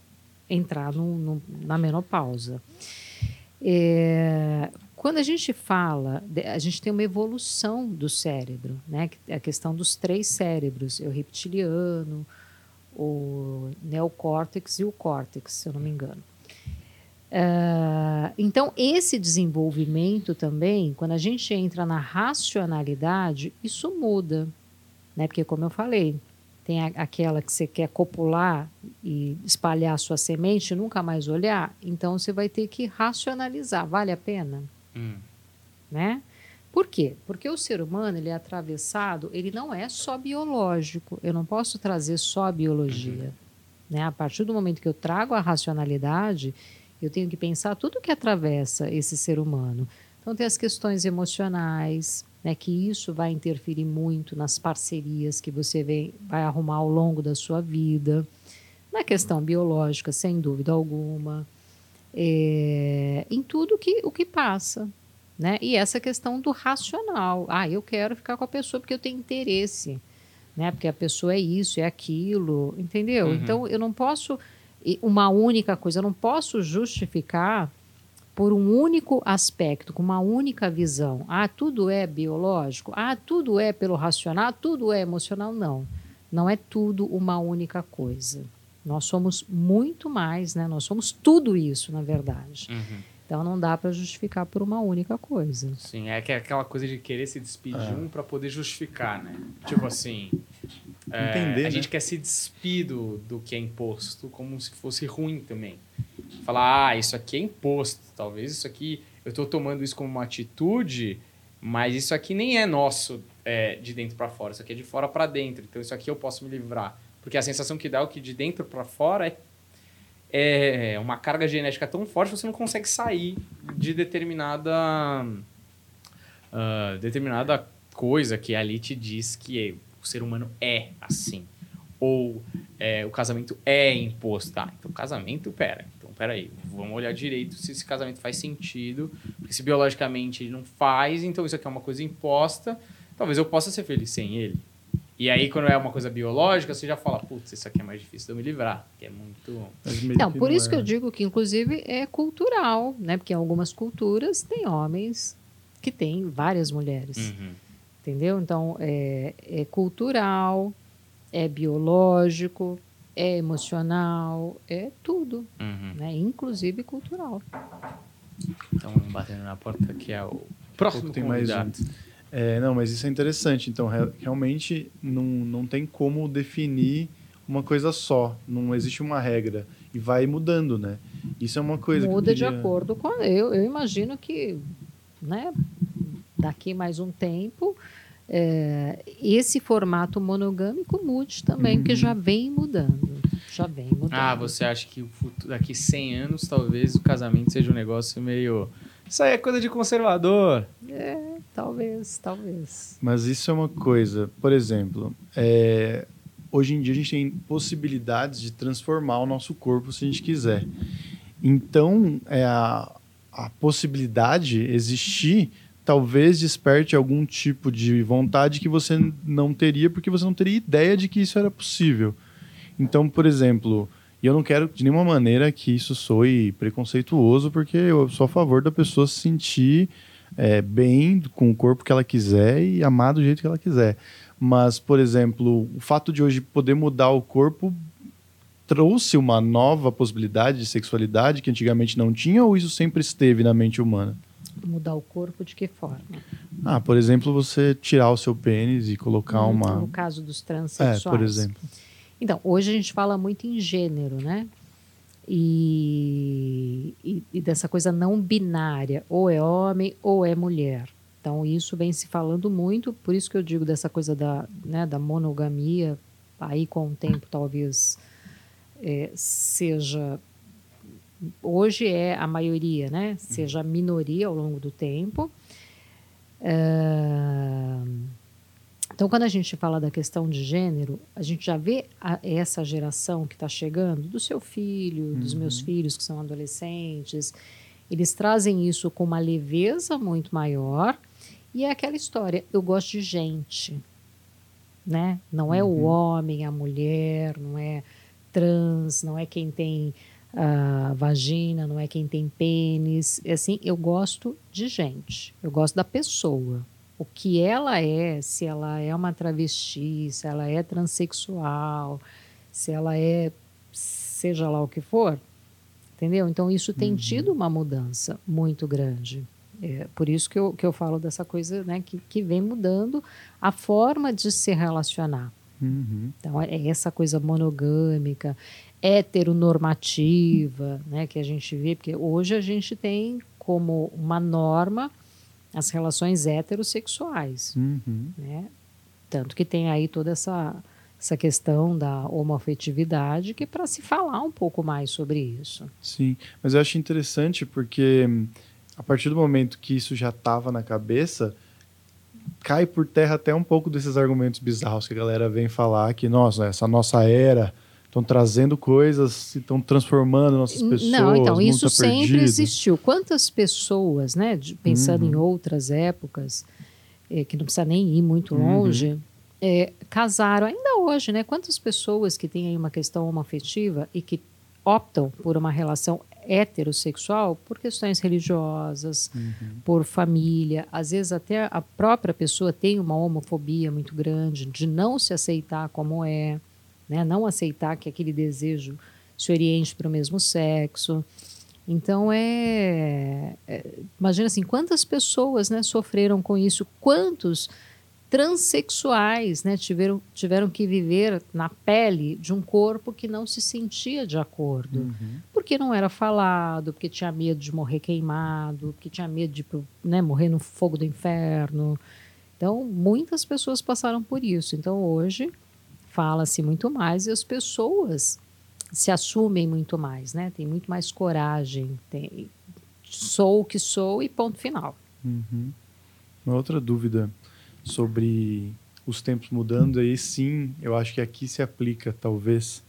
entrar no- no- na menopausa. É, quando a gente fala, a gente tem uma evolução do cérebro, né? A questão dos três cérebros, o reptiliano, o neocórtex e o córtex, se eu não me engano. Ah, então, esse desenvolvimento também, quando a gente entra na racionalidade, isso muda. Né? Porque, como eu falei, tem a- aquela que você quer copular e espalhar a sua semente e nunca mais olhar, então você vai ter que racionalizar. Vale a pena? Hum. né? Por quê? Porque o ser humano ele é atravessado, ele não é só biológico. Eu não posso trazer só a biologia. Né? A partir do momento que eu trago a racionalidade, eu tenho que pensar tudo que atravessa esse ser humano. Então tem as questões emocionais, né, que isso vai interferir muito nas parcerias que você vem, vai arrumar ao longo da sua vida. Na questão biológica, sem dúvida alguma. É, em tudo que, o que passa. Né? E essa questão do racional. Ah, eu quero ficar com a pessoa porque eu tenho interesse. Né? Porque a pessoa é isso, é aquilo, entendeu? Uhum. Então eu não posso uma única coisa, eu não posso justificar por um único aspecto, com uma única visão. Ah, tudo é biológico? Ah, tudo é pelo racional? Tudo é emocional? Não. Não é tudo uma única coisa. Nós somos muito mais, né? Nós somos tudo isso, na verdade. Uhum. Então não dá para justificar por uma única coisa. Sim, é que- aquela coisa de querer se despedir É. um pra poder justificar, né? Tipo assim, é, Entender, a né? gente quer se despedir do, do que é imposto como se fosse ruim também. Falar, ah, isso aqui é imposto, talvez isso aqui, eu tô tomando isso como uma atitude, mas isso aqui nem é nosso é, de dentro pra fora, isso aqui é de fora pra dentro, então isso aqui eu posso me livrar. Porque a sensação que dá é o que de dentro pra fora é é uma carga genética tão forte que você não consegue sair de determinada ah, determinada coisa que ali te diz que é- o ser humano é assim. Ou é, o casamento é imposto. Tá então casamento pera. Então pera aí vamos olhar direito se esse casamento faz sentido porque se biologicamente ele não faz então isso aqui é uma coisa imposta talvez eu possa ser feliz sem ele e aí, quando é uma coisa biológica, você já fala, putz, isso aqui é mais difícil de eu me livrar, que é muito... Não, por isso que eu digo que, inclusive, é cultural, né? Porque em algumas culturas tem homens que têm várias mulheres, Uhum. entendeu? Então, é, é cultural, é biológico, é emocional, é tudo, Uhum. né? Inclusive cultural. Então, batendo na porta, que é o próximo Tem mais convidado. um. É, não, mas isso é interessante. Então, re- realmente não, não tem como definir uma coisa só. Não existe uma regra. E vai mudando, né? Isso é uma coisa Muda que de eu queria- acordo com. Eu, eu imagino que, né? Daqui mais um tempo, é, esse formato monogâmico mude também, porque já vem mudando. Já vem mudando. Ah, você acha que o futuro, daqui 100 anos, talvez o casamento seja um negócio meio... Isso aí é coisa de conservador. É, talvez, talvez. Mas isso é uma coisa, por exemplo, é, hoje em dia a gente tem possibilidades de transformar o nosso corpo se a gente quiser. Então, é, a, a possibilidade existir talvez desperte algum tipo de vontade que você não teria, porque você não teria ideia de que isso era possível. Então, por exemplo, e eu não quero de nenhuma maneira que isso soe preconceituoso, porque eu sou a favor da pessoa se sentir é, bem com o corpo que ela quiser e amar do jeito que ela quiser. Mas, por exemplo, o fato de hoje poder mudar o corpo trouxe uma nova possibilidade de sexualidade que antigamente não tinha ou isso sempre esteve na mente humana? Mudar o corpo de que forma? Ah, por exemplo, você tirar o seu pênis e colocar uma. No caso dos É, transexuais. por exemplo. Então, hoje a gente fala muito em gênero, né? E, e, e dessa coisa não binária, ou é homem ou é mulher. Então, isso vem se falando muito, por isso que eu digo dessa coisa da, né, da monogamia, aí com o tempo talvez é, seja. Hoje é a maioria, né? Seja a minoria ao longo do tempo. Ah, então, quando a gente fala da questão de gênero, a gente já vê a- essa geração que está chegando, do seu filho, dos meus filhos que são adolescentes, eles trazem isso com uma leveza muito maior. E é aquela história: eu gosto de gente. Né? Não é o homem, a mulher, não é trans, não é quem tem ah, vagina, não é quem tem pênis. É assim, eu gosto de gente, eu gosto da pessoa o que ela é, se ela é uma travesti, se ela é transexual, se ela é seja lá o que for, entendeu? Então isso tem Uhum. tido uma mudança muito grande. É, por isso que eu, que eu falo dessa coisa né, que, que vem mudando a forma de se relacionar. Uhum. Então, é essa coisa monogâmica, heteronormativa, né, que a gente vê, porque hoje a gente tem como uma norma as relações heterossexuais, Uhum. né? Tanto que tem aí toda essa, essa questão da homoafetividade, que é para se falar um pouco mais sobre isso. Sim, mas eu acho interessante porque hum, a partir do momento que isso já estava na cabeça, cai por terra até um pouco desses argumentos bizarros que a galera vem falar que, nossa, essa nossa era estão trazendo coisas, estão transformando nossas pessoas. Não, então, mundo isso tá sempre perdido. existiu. Quantas pessoas, né, de- pensando Uhum. em outras épocas, eh, que não precisa nem ir muito Uhum. longe, eh, casaram, ainda hoje, né? Quantas pessoas que têm aí uma questão homoafetiva e que optam por uma relação heterossexual por questões religiosas, Uhum. por família, às vezes até a própria pessoa tem uma homofobia muito grande de não se aceitar como é, né? Não aceitar que aquele desejo se oriente para o mesmo sexo. Então é, é- imagina assim, quantas pessoas, né, sofreram com isso, quantos transexuais, né, tiveram tiveram que viver na pele de um corpo que não se sentia de acordo Uhum. porque não era falado, porque tinha medo de morrer queimado, porque tinha medo de né, morrer no fogo do inferno. Então, muitas pessoas passaram por isso. Então, hoje, fala-se muito mais e as pessoas se assumem muito mais, né? Tem muito mais coragem. Tem, sou o que sou e ponto final. Uhum. Uma outra dúvida sobre os tempos mudando, aí sim, eu acho que aqui se aplica talvez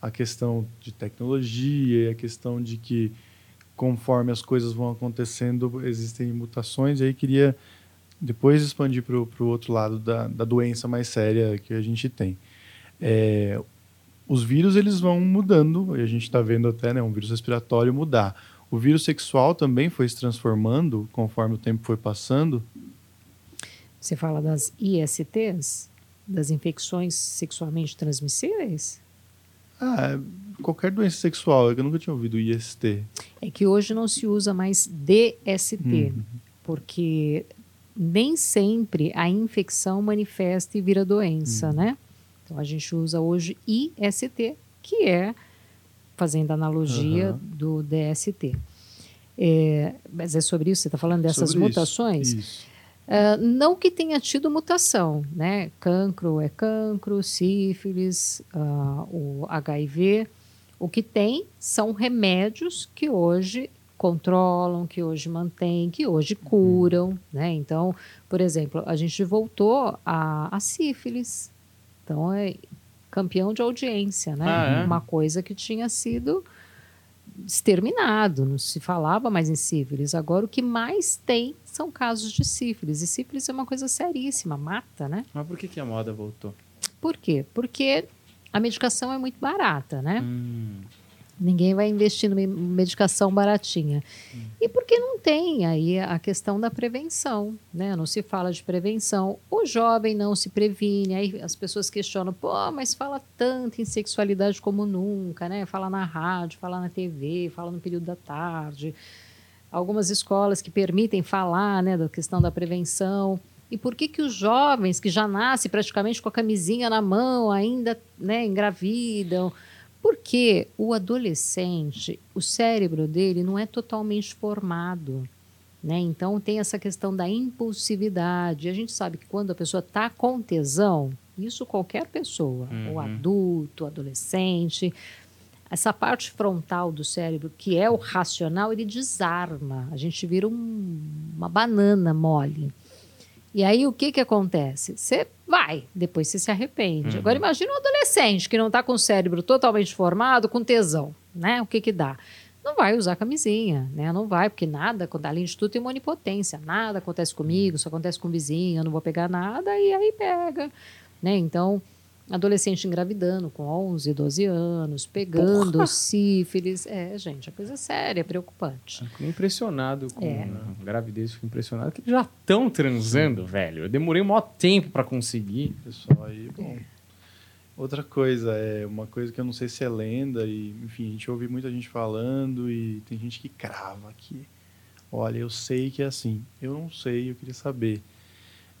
a questão de tecnologia e a questão de que conforme as coisas vão acontecendo existem mutações. E aí queria depois expandir para o outro lado da, da doença mais séria que a gente tem. É, os vírus eles vão mudando, e a gente está vendo até né, um vírus respiratório mudar. O vírus sexual também foi se transformando conforme o tempo foi passando. Você fala das ISTs, das infecções sexualmente transmissíveis? Ah, qualquer doença sexual, eu nunca tinha ouvido IST. É que hoje não se usa mais DST, Uhum. porque nem sempre a infecção manifesta e vira doença, Uhum. né? Então a gente usa hoje IST, que é, fazendo analogia Aham. do DST. É, mas é sobre isso, você está falando dessas Sobre isso, mutações? Isso. Ah, não que tenha tido mutação, né? Cancro é cancro, sífilis, ah, o HIV. O que tem são remédios que hoje controlam, que hoje mantêm, que hoje curam, né? Então, por exemplo, a gente voltou a, a sífilis. Então, é campeão de audiência, né? Ah, é? Uma coisa que tinha sido exterminado, não se falava mais em sífilis. Agora o que mais tem são casos de sífilis. E sífilis é uma coisa seríssima, mata, né? Mas por que, que a moda voltou? Por quê? Porque a medicação é muito barata, né? Hum. Ninguém vai investir numa medicação baratinha. E porque não tem aí a questão da prevenção, né? Não se fala de prevenção. O jovem não se previne, aí as pessoas questionam, pô, mas fala tanto em sexualidade como nunca, né? Fala na rádio, fala na TV, fala no período da tarde. Algumas escolas que permitem falar, né, da questão da prevenção. E por que que os jovens que já nascem praticamente com a camisinha na mão ainda, né, engravidam? Porque o adolescente, o cérebro dele não é totalmente formado. Né? Então tem essa questão da impulsividade. A gente sabe que quando a pessoa está com tesão, isso qualquer pessoa, Uhum. o adulto, o adolescente, essa parte frontal do cérebro, que é o racional, ele desarma. A gente vira um- uma banana mole. E aí o que que acontece? Você vai, depois você se arrepende. Uhum. Agora imagina um adolescente que não está com o cérebro totalmente formado, com tesão, né? O que que dá? Não vai usar camisinha, né? Não vai, porque nada, quando além de tudo tem uma onipotência. Nada acontece comigo, só acontece com o vizinho, eu não vou pegar nada, e aí pega, né? Então, adolescente engravidando com 11, 12 anos, pegando sífilis. É, gente, é coisa séria, é preocupante. Fico impressionado com É. a gravidez, fico impressionado que eles já estão transando, velho. Eu demorei um maior tempo pra conseguir. Pessoal, aí, bom. Outra coisa, é uma coisa que eu não sei se é lenda, e enfim, a gente ouve muita gente falando e tem gente que crava aqui. Olha, eu sei que é assim. Eu não sei, eu queria saber.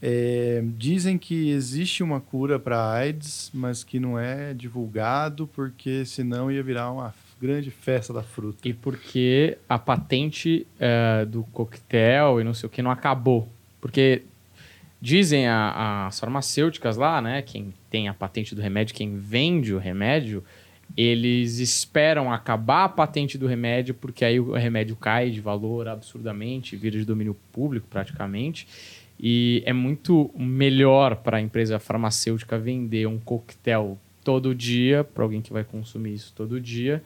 É, dizem que existe uma cura para AIDS, mas que não é divulgado porque senão ia virar uma grande festa da fruta. E porque a patente eh, do coquetel e não sei o que não acabou. Porque dizem a- as farmacêuticas lá, né? Quem tem a patente do remédio, quem vende o remédio, eles esperam acabar a patente do remédio, porque aí o remédio cai de valor absurdamente, vira de domínio público praticamente. E é muito melhor para a empresa farmacêutica vender um coquetel todo dia, para alguém que vai consumir isso todo dia,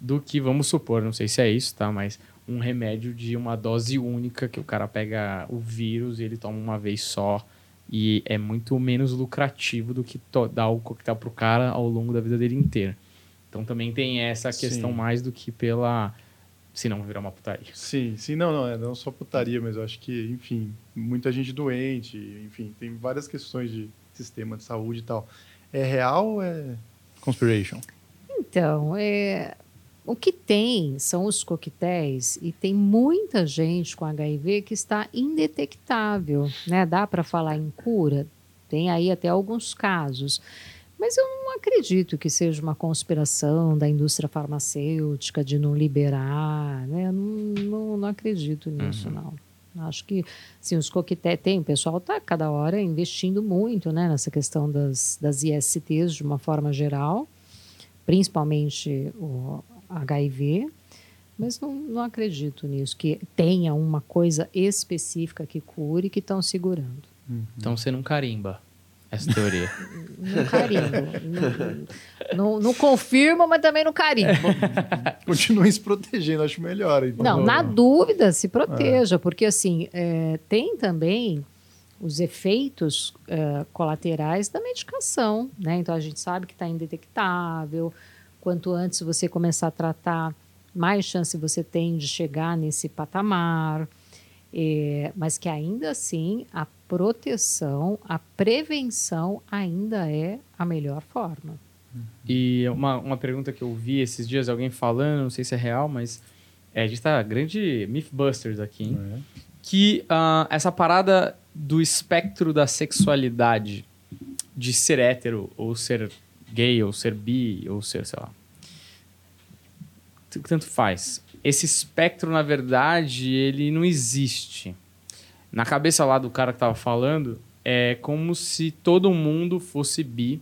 do que, vamos supor, não sei se é isso, tá? Mas um remédio de uma dose única que o cara pega o vírus e ele toma uma vez só. E é muito menos lucrativo do que dar o coquetel pro cara ao longo da vida dele inteira. Então também tem essa questão Sim. mais do que pela. Se não virar uma putaria. Sim, sim, não, não, é não só putaria, mas eu acho que, enfim, muita gente doente, enfim, tem várias questões de sistema de saúde e tal. É real ou é conspiration? Então, é, o que tem são os coquetéis e tem muita gente com HIV que está indetectável, né? Dá para falar em cura? Tem aí até alguns casos. Mas eu não acredito que seja uma conspiração da indústria farmacêutica de não liberar, né? Eu Não, não, não acredito nisso, não. Acho que, sim, os coquetéis... Tem, o pessoal está cada hora investindo muito, né? Nessa questão das, das ISTs de uma forma geral principalmente o HIV, mas não, não acredito nisso, que tenha uma coisa específica que cure que estão segurando. Então você não carimba essa teoria. Não carimbo. não, confirma, mas também não carimbo. *laughs* Continuem se protegendo, acho melhor. Então. Não, na dúvida, se proteja, porque assim, é, tem também os efeitos é, colaterais da medicação, né? Então a gente sabe que está indetectável. Quanto antes você começar a tratar, mais chance você tem de chegar nesse patamar. É, mas que ainda assim a proteção, a prevenção ainda é a melhor forma. E uma, uma pergunta que eu vi esses dias, alguém falando, não sei se é real, mas é, a gente tá grande Mythbusters aqui, hein? É. Que ah, essa parada do espectro da sexualidade, de ser hétero, ou ser gay, ou ser bi, ou ser, sei lá. Tanto faz. Esse espectro, na verdade, ele não existe. Na cabeça lá do cara que tava falando, é como se todo mundo fosse bi.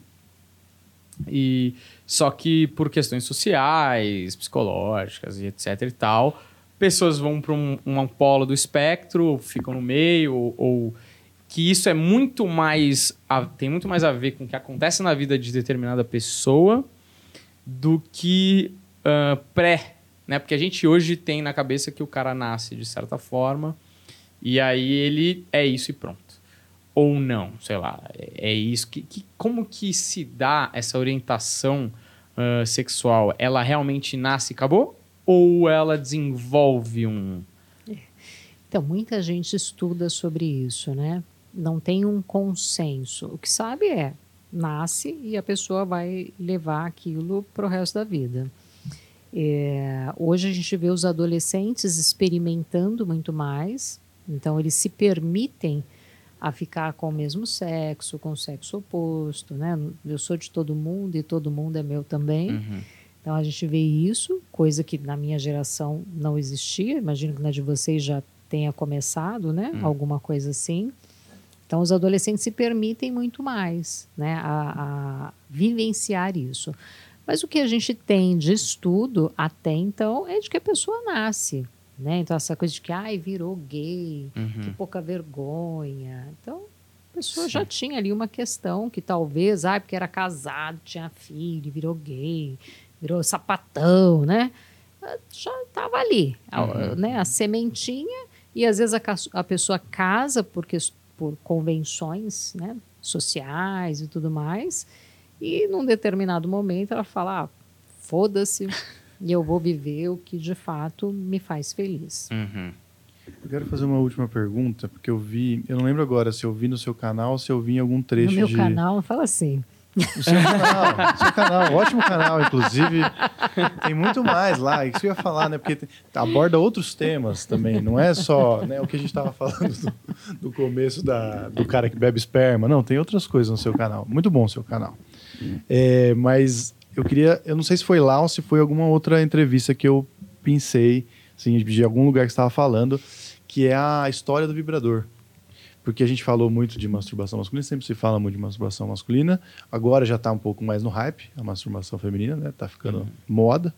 E só que por questões sociais, psicológicas e etc e tal, pessoas vão para um, um polo do espectro, ficam no meio, ou, ou que isso é muito mais a- tem muito mais a ver com o que acontece na vida de determinada pessoa do que ah, pré, né? Porque a gente hoje tem na cabeça que o cara nasce de certa forma e aí ele é isso e pronto ou não, sei lá, é é isso que, que- como que se dá essa orientação ah, sexual? Ela realmente nasce e acabou ou ela desenvolve um Então, muita gente estuda sobre isso, né? Não tem um consenso. O que sabe é, nasce e a pessoa vai levar aquilo para o resto da vida. É, hoje a gente vê os adolescentes experimentando muito mais, então eles se permitem a ficar com o mesmo sexo, com o sexo oposto, né? Eu sou de todo mundo e todo mundo é meu também. Uhum. Então a gente vê isso, coisa que na minha geração não existia. Imagino que na de vocês já tenha começado, né? Alguma coisa assim. Então os adolescentes se permitem muito mais, né? A, a vivenciar isso. Mas o que a gente tem de estudo até então é de que a pessoa nasce, né? Então essa coisa de que ai virou gay, que pouca vergonha. Então a pessoa já tinha ali uma questão que talvez, ai porque era casado, tinha filho, virou gay, virou sapatão, né? Já estava ali, a- né? A sementinha e às vezes a, a pessoa casa porque por convenções, né? Sociais e tudo mais. E num determinado momento ela fala: ah, foda-se, e eu vou viver o que de fato me faz feliz. Uhum. Eu quero fazer uma última pergunta, porque eu vi, eu não lembro agora se eu vi no seu canal ou se eu vi em algum trecho no meu de canal fala assim: O seu canal, o seu canal, ótimo canal, inclusive. Tem muito mais lá, isso que eu ia falar, né? Porque tem- aborda outros temas também, não é só né, o que a gente estava falando do, do começo da, do cara que bebe esperma. Não, tem outras coisas no seu canal. Muito bom o seu canal. É, mas eu queria, eu não sei se foi lá ou se foi alguma outra entrevista que eu pensei, assim, de algum lugar que você estava falando, que é a história do vibrador. Porque a gente falou muito de masturbação masculina, sempre se fala muito de masturbação masculina. Agora já está um pouco mais no hype, a masturbação feminina, né? Tá ficando moda.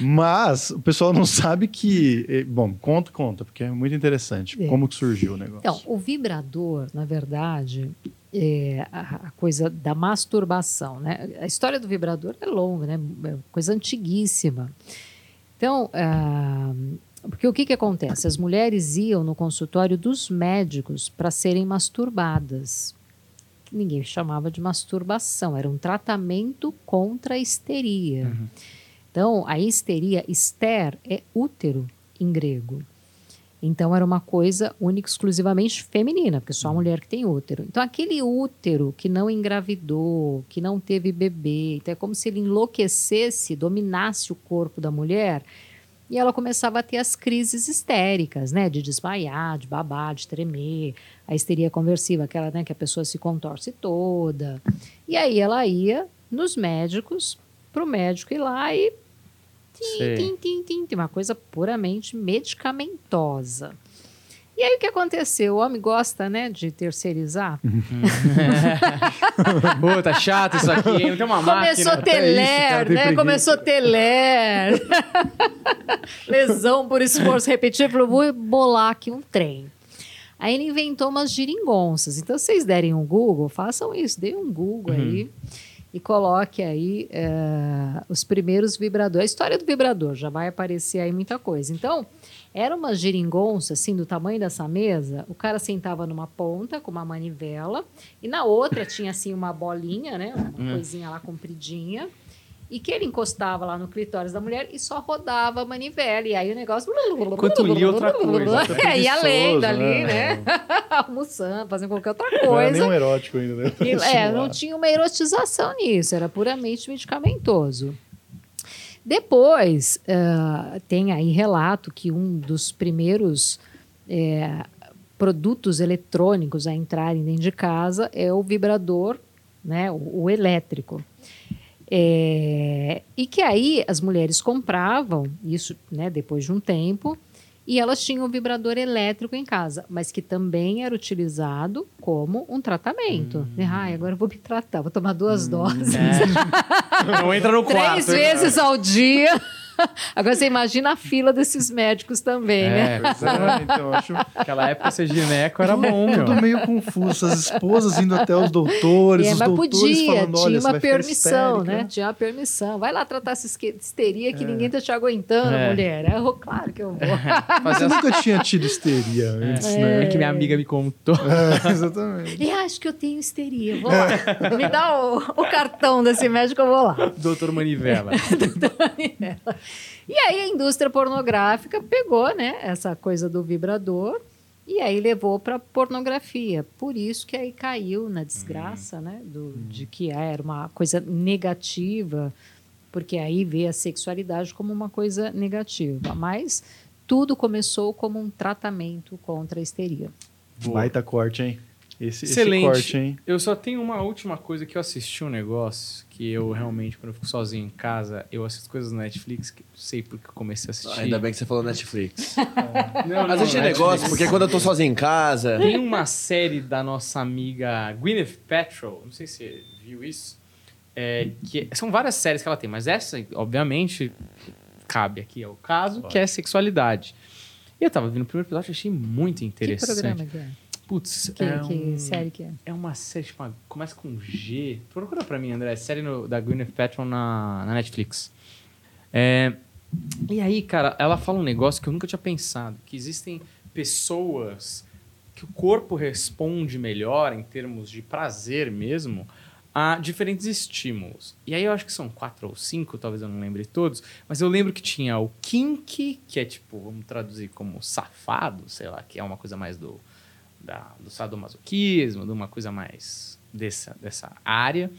Mas o pessoal não sabe que. eh, Bom, conta, conta, porque é muito interessante. É. Como que surgiu o negócio? Então, o vibrador, na verdade, é a, a coisa da masturbação, né? A história do vibrador é longa, né? É coisa antiguíssima. Então, ah, porque o que, que acontece? As mulheres iam no consultório dos médicos para serem masturbadas. Ninguém chamava de masturbação, era um tratamento contra a histeria. Então, a histeria, hister, é útero em grego. Então era uma coisa única, exclusivamente feminina, porque só a mulher que tem útero. Então aquele útero que não engravidou, que não teve bebê, então é como se ele enlouquecesse, dominasse o corpo da mulher, e ela começava a ter as crises histéricas, né, de desmaiar, de babar, de tremer, a histeria conversiva, aquela, né, que a pessoa se contorce toda. E aí ela ia nos médicos, para o médico ir lá e tim, tim, tim, tim, tim, uma coisa puramente medicamentosa. E aí o que aconteceu? O homem gosta, né, de terceirizar. *laughs* Pô, tá chato isso aqui, hein? Não tem uma Começou a máquina. até isso, né? preguiça. Começou a ter ler. *laughs* Lesão por esforço repetido. Falou, vou bolar aqui um trem. Aí ele inventou umas geringonças. Então, se vocês derem um Google, façam isso. Dê um Google aí e coloque aí eh, os primeiros vibradores. A história do vibrador, já vai aparecer aí muita coisa. Então, era uma geringonça, assim, do tamanho dessa mesa. O cara sentava numa ponta com uma manivela e na outra tinha, assim, uma bolinha, né? Uma coisinha lá compridinha. E que ele encostava lá no clitóris da mulher e só rodava a manivela. E aí o negócio... Enquanto lia outra coisa. *laughs* É, ia lendo ali, né? né? *laughs* Almoçando, fazendo qualquer outra Não era coisa. nem um erótico ainda, né? E, é, não tinha uma erotização nisso, era puramente medicamentoso. Depois, ah, tem aí relato que um dos primeiros eh, produtos eletrônicos a entrarem dentro de casa é o vibrador, né, o, o elétrico. É, e que aí as mulheres compravam, isso né, depois de um tempo, e elas tinham um vibrador elétrico em casa, mas que também era utilizado como um tratamento. Né? Ai, agora eu vou me tratar, vou tomar duas doses. *laughs* Não entra no quarto. Três vezes ao dia. *laughs* Agora você imagina a fila desses médicos também, né? É, Ah, então, eu acho *laughs* naquela época ser gineco era bom, meu. tudo meio confuso. As esposas indo até os doutores, É, os mas doutores podia, falando, olha, tinha uma permissão, né? Tinha uma permissão. Vai lá tratar essa histeria que ninguém tá te aguentando, É. mulher. É, eu- claro que eu vou. *laughs* Mas você nunca tinha tido histeria antes, É né? que minha amiga me contou. É, exatamente. E acho que eu tenho histeria. Vou lá. Me dá o, o cartão desse médico, eu vou lá. Doutor Manivela. E aí a indústria pornográfica pegou, né, essa coisa do vibrador e aí levou para pornografia. Por isso que aí caiu na desgraça, né, do, de que era uma coisa negativa, porque aí vê a sexualidade como uma coisa negativa. Mas tudo começou como um tratamento contra a histeria. Baita corte, hein? Esse, esse Excelente. corte, hein? Eu só tenho uma última coisa que eu assisti um negócio que eu realmente, quando eu fico sozinho em casa, eu assisto coisas no Netflix que eu sei porque eu comecei a assistir. Ainda bem que você falou Netflix. *laughs* Não, Mas não, achei Netflix. negócio, porque quando eu tô sozinho em casa. Tem uma série da nossa amiga Gwyneth Paltrow, não sei se você viu isso, é, que são várias séries que ela tem, mas essa, obviamente, cabe aqui ao caso, que é sexualidade. E eu tava vendo o primeiro episódio e achei muito Que interessante. programa que é? Putz, Que, é, que um- série que é? é uma série, tipo, começa com G. Procura pra mim, André. Série no- da Gwyneth Paltrow na, na Netflix. É, e aí, cara, ela fala um negócio que eu nunca tinha pensado. Que existem pessoas que o corpo responde melhor em termos de prazer mesmo a diferentes estímulos. E aí eu acho que são quatro ou cinco, talvez eu não lembre todos, mas eu lembro que tinha o kink, que é tipo, vamos traduzir como safado, sei lá, que é uma coisa mais do, da, do sadomasoquismo, de uma coisa mais dessa, dessa área.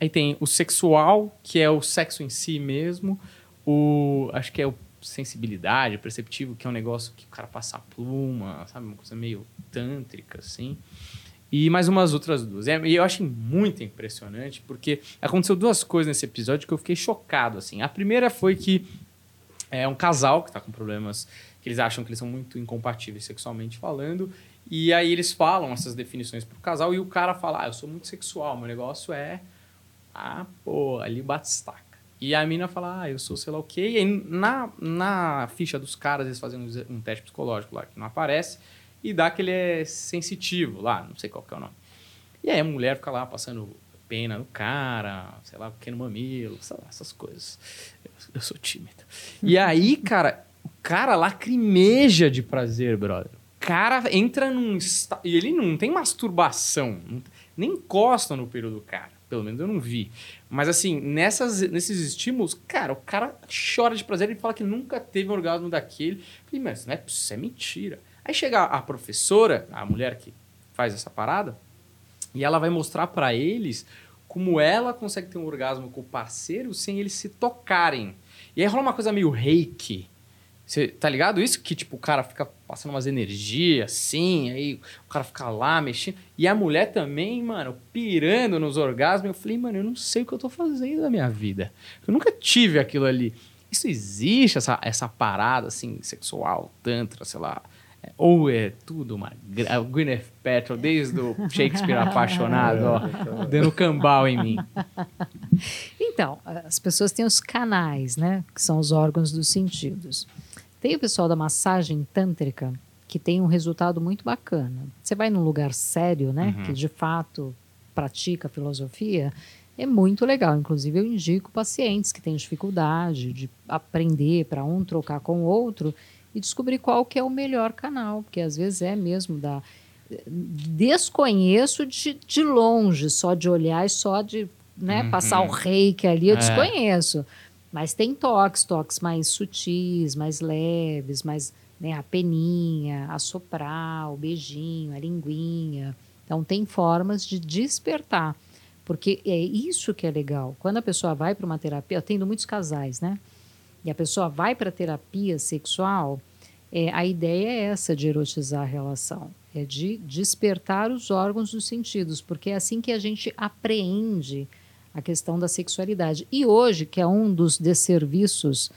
Aí tem o sexual, que é o sexo em si mesmo. O, acho que é o sensibilidade, perceptivo, que é um negócio que o cara passa a pluma, sabe? Uma coisa meio tântrica, assim. E mais umas outras duas. É, E eu achei muito impressionante, porque aconteceu duas coisas nesse episódio que eu fiquei chocado, assim. A primeira foi que é um casal que tá com problemas que eles acham que eles são muito incompatíveis sexualmente falando. E aí eles falam essas definições pro casal e o cara fala: Ah, eu sou muito sexual, meu negócio é. Ah, pô, ali batistaca. E a mina fala: Ah, eu sou sei lá o quê. E aí na, na ficha dos caras eles fazem um, um teste psicológico lá que não aparece e dá que ele é sensitivo lá, não sei qual que é o nome. E aí a mulher fica lá passando pena no cara, sei lá, pequeno mamilo, sei lá, essas coisas. Eu, eu sou tímido. E aí, cara, o cara lacrimeja de prazer, brother. Cara entra num. E ele não tem masturbação, nem encosta no peru do cara. Pelo menos eu não vi. Mas assim, nessas, nesses estímulos, cara, o cara chora de prazer e fala que nunca teve um orgasmo daquele. Falei, mas não é, isso é mentira. Aí chega a professora, a mulher que faz essa parada, e ela vai mostrar pra eles como ela consegue ter um orgasmo com o parceiro sem eles se tocarem. E aí rola uma coisa meio reiki. Você tá ligado isso? Que tipo, o cara fica passando umas energias assim, aí o cara fica lá mexendo. E a mulher também, mano, pirando nos orgasmos. Eu falei, mano, eu não sei o que eu tô fazendo da minha vida. Eu nunca tive aquilo ali. Isso existe, essa, essa parada assim, sexual, tantra, sei lá. É, Ou é tudo uma. gra- O Gwyneth Paltrow, desde o Shakespeare apaixonado, ó, *laughs* dando cambal em mim. Então, as pessoas têm os canais, né? Que são os órgãos dos sentidos. Tem o pessoal da massagem tântrica que tem um resultado muito bacana. Você vai num lugar sério, né? Uhum. Que de fato pratica filosofia. É muito legal. Inclusive, eu indico pacientes que têm dificuldade de aprender para um trocar com o outro e descobrir qual que é o melhor canal, porque às vezes é mesmo da desconheço de, de longe, só de olhar e só de né, Uhum. passar o reiki ali, eu É. desconheço. Mas tem toques, toques mais sutis, mais leves, mais né, a peninha, a soprar, o beijinho, a linguinha. Então tem formas de despertar. Porque é isso que é legal. Quando a pessoa vai para uma terapia, eu tendo muitos casais, né? E a pessoa vai para terapia sexual, é, a ideia é essa de erotizar a relação, é de despertar os órgãos dos sentidos, porque é assim que a gente apreende a questão da sexualidade. E hoje, que é um dos desserviços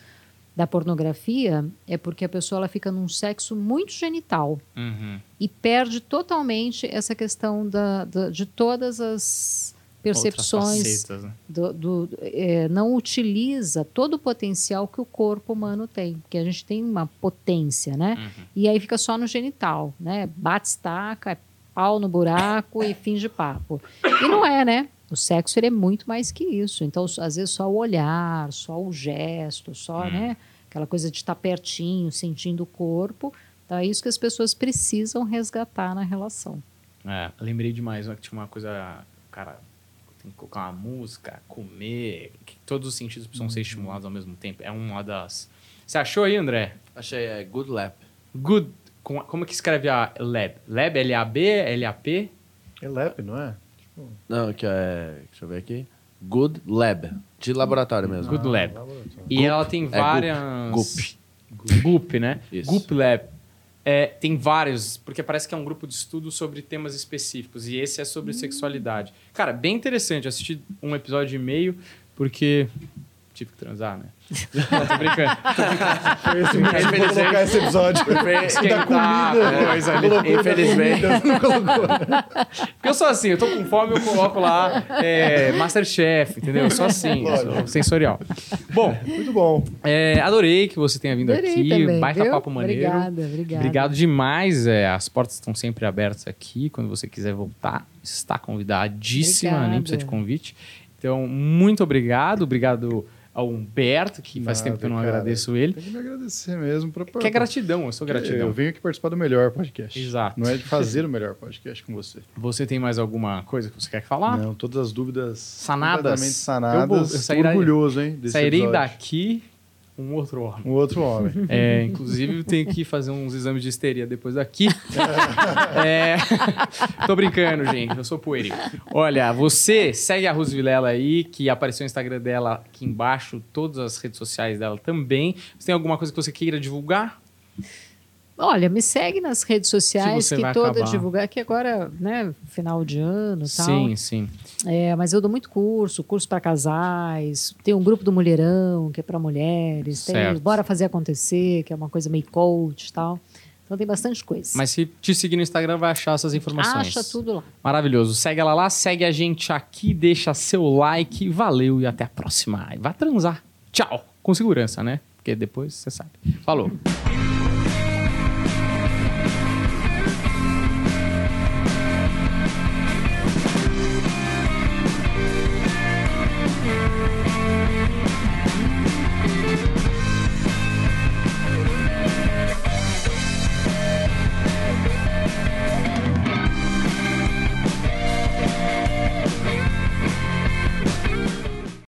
da pornografia, é porque a pessoa ela fica num sexo muito genital Uhum. e perde totalmente essa questão da, da- de todas as percepções facetas, né? do, do- é, não utiliza todo o potencial que o corpo humano tem, porque a gente tem uma potência, né? Uhum. E aí fica só no genital, né? Bate estaca, é pau no buraco e fim de papo. E não é, né? O sexo ele é muito mais que isso. Então, às vezes só o olhar, só o gesto, só, né? Aquela coisa de estar pertinho, sentindo o corpo. Então, é isso que as pessoas precisam resgatar na relação. É, lembrei demais, que tinha uma coisa, o cara tem que colocar uma música, comer, que todos os sentidos precisam ser estimulados ao mesmo tempo. É uma das. Você achou aí, André? Achei, é Good Lap. Good. com- Como que escreve a lab? Lab, L-A-B, L-A-P? É leve, não é? Não, que é. Deixa eu ver aqui. Good Lab. De laboratório mesmo. Good Lab. Laboratório. E ela tem É várias. Goop. Goop, né? Isso. Goop Lab. É, tem vários, porque parece que é um grupo de estudo sobre temas específicos. E esse é sobre sexualidade. Cara, bem interessante. Eu assisti um episódio e meio, porque tive que transar, né? Tô brincando. *laughs* Foi esse mesmo. Vou colocar esse episódio. Esquentar, comida, coisa ali. Colocou na Infelizmente. Porque eu sou assim, eu tô com fome, eu coloco lá é, Masterchef, entendeu? Eu sou assim, eu sou sensorial. Bom, Muito bom. é, adorei que você tenha vindo Adorei aqui. também, baita viu? papo maneiro. Obrigada, obrigada. Obrigado demais. é, as portas estão sempre abertas aqui. Quando você quiser voltar, está convidadíssima, nem Obrigada. precisa de convite. Então, muito obrigado. Obrigado ao Humberto, que faz Nada, tempo que eu não cara. agradeço ele. Tem que me agradecer mesmo. Pra, Que é gratidão, eu sou gratidão. Eu venho aqui participar do melhor podcast. Exato. Não é de fazer *laughs* o melhor podcast com você. Você tem mais alguma coisa que você quer falar? Não, todas as dúvidas Sanadas. completamente sanadas. Eu vou- eu sairei- orgulhoso, hein? Sairei episódio. daqui um outro homem. Um outro homem. *laughs* É, inclusive, eu tenho que fazer uns exames de histeria depois daqui. *laughs* É, tô brincando, gente. Eu sou pueril. Olha, você segue a Rose Vilela aí, que apareceu o Instagram dela aqui embaixo, todas as redes sociais dela também. Você tem alguma coisa que você queira divulgar? Olha, me segue nas redes sociais, que toda acabar. divulgar, que agora, né, final de ano e tal. Sim, sim. É, mas eu dou muito curso, curso para casais, tem um grupo do Mulherão, que é para mulheres, tem Certo. Bora Fazer Acontecer, que é uma coisa meio coach e tal. Então tem bastante coisa. Mas se te seguir no Instagram, vai achar essas informações. Acha tudo lá. Maravilhoso. Segue ela lá, segue a gente aqui, deixa seu like. Valeu e até a próxima. Vá transar. Tchau. Com segurança, né? Porque depois você sabe. Falou.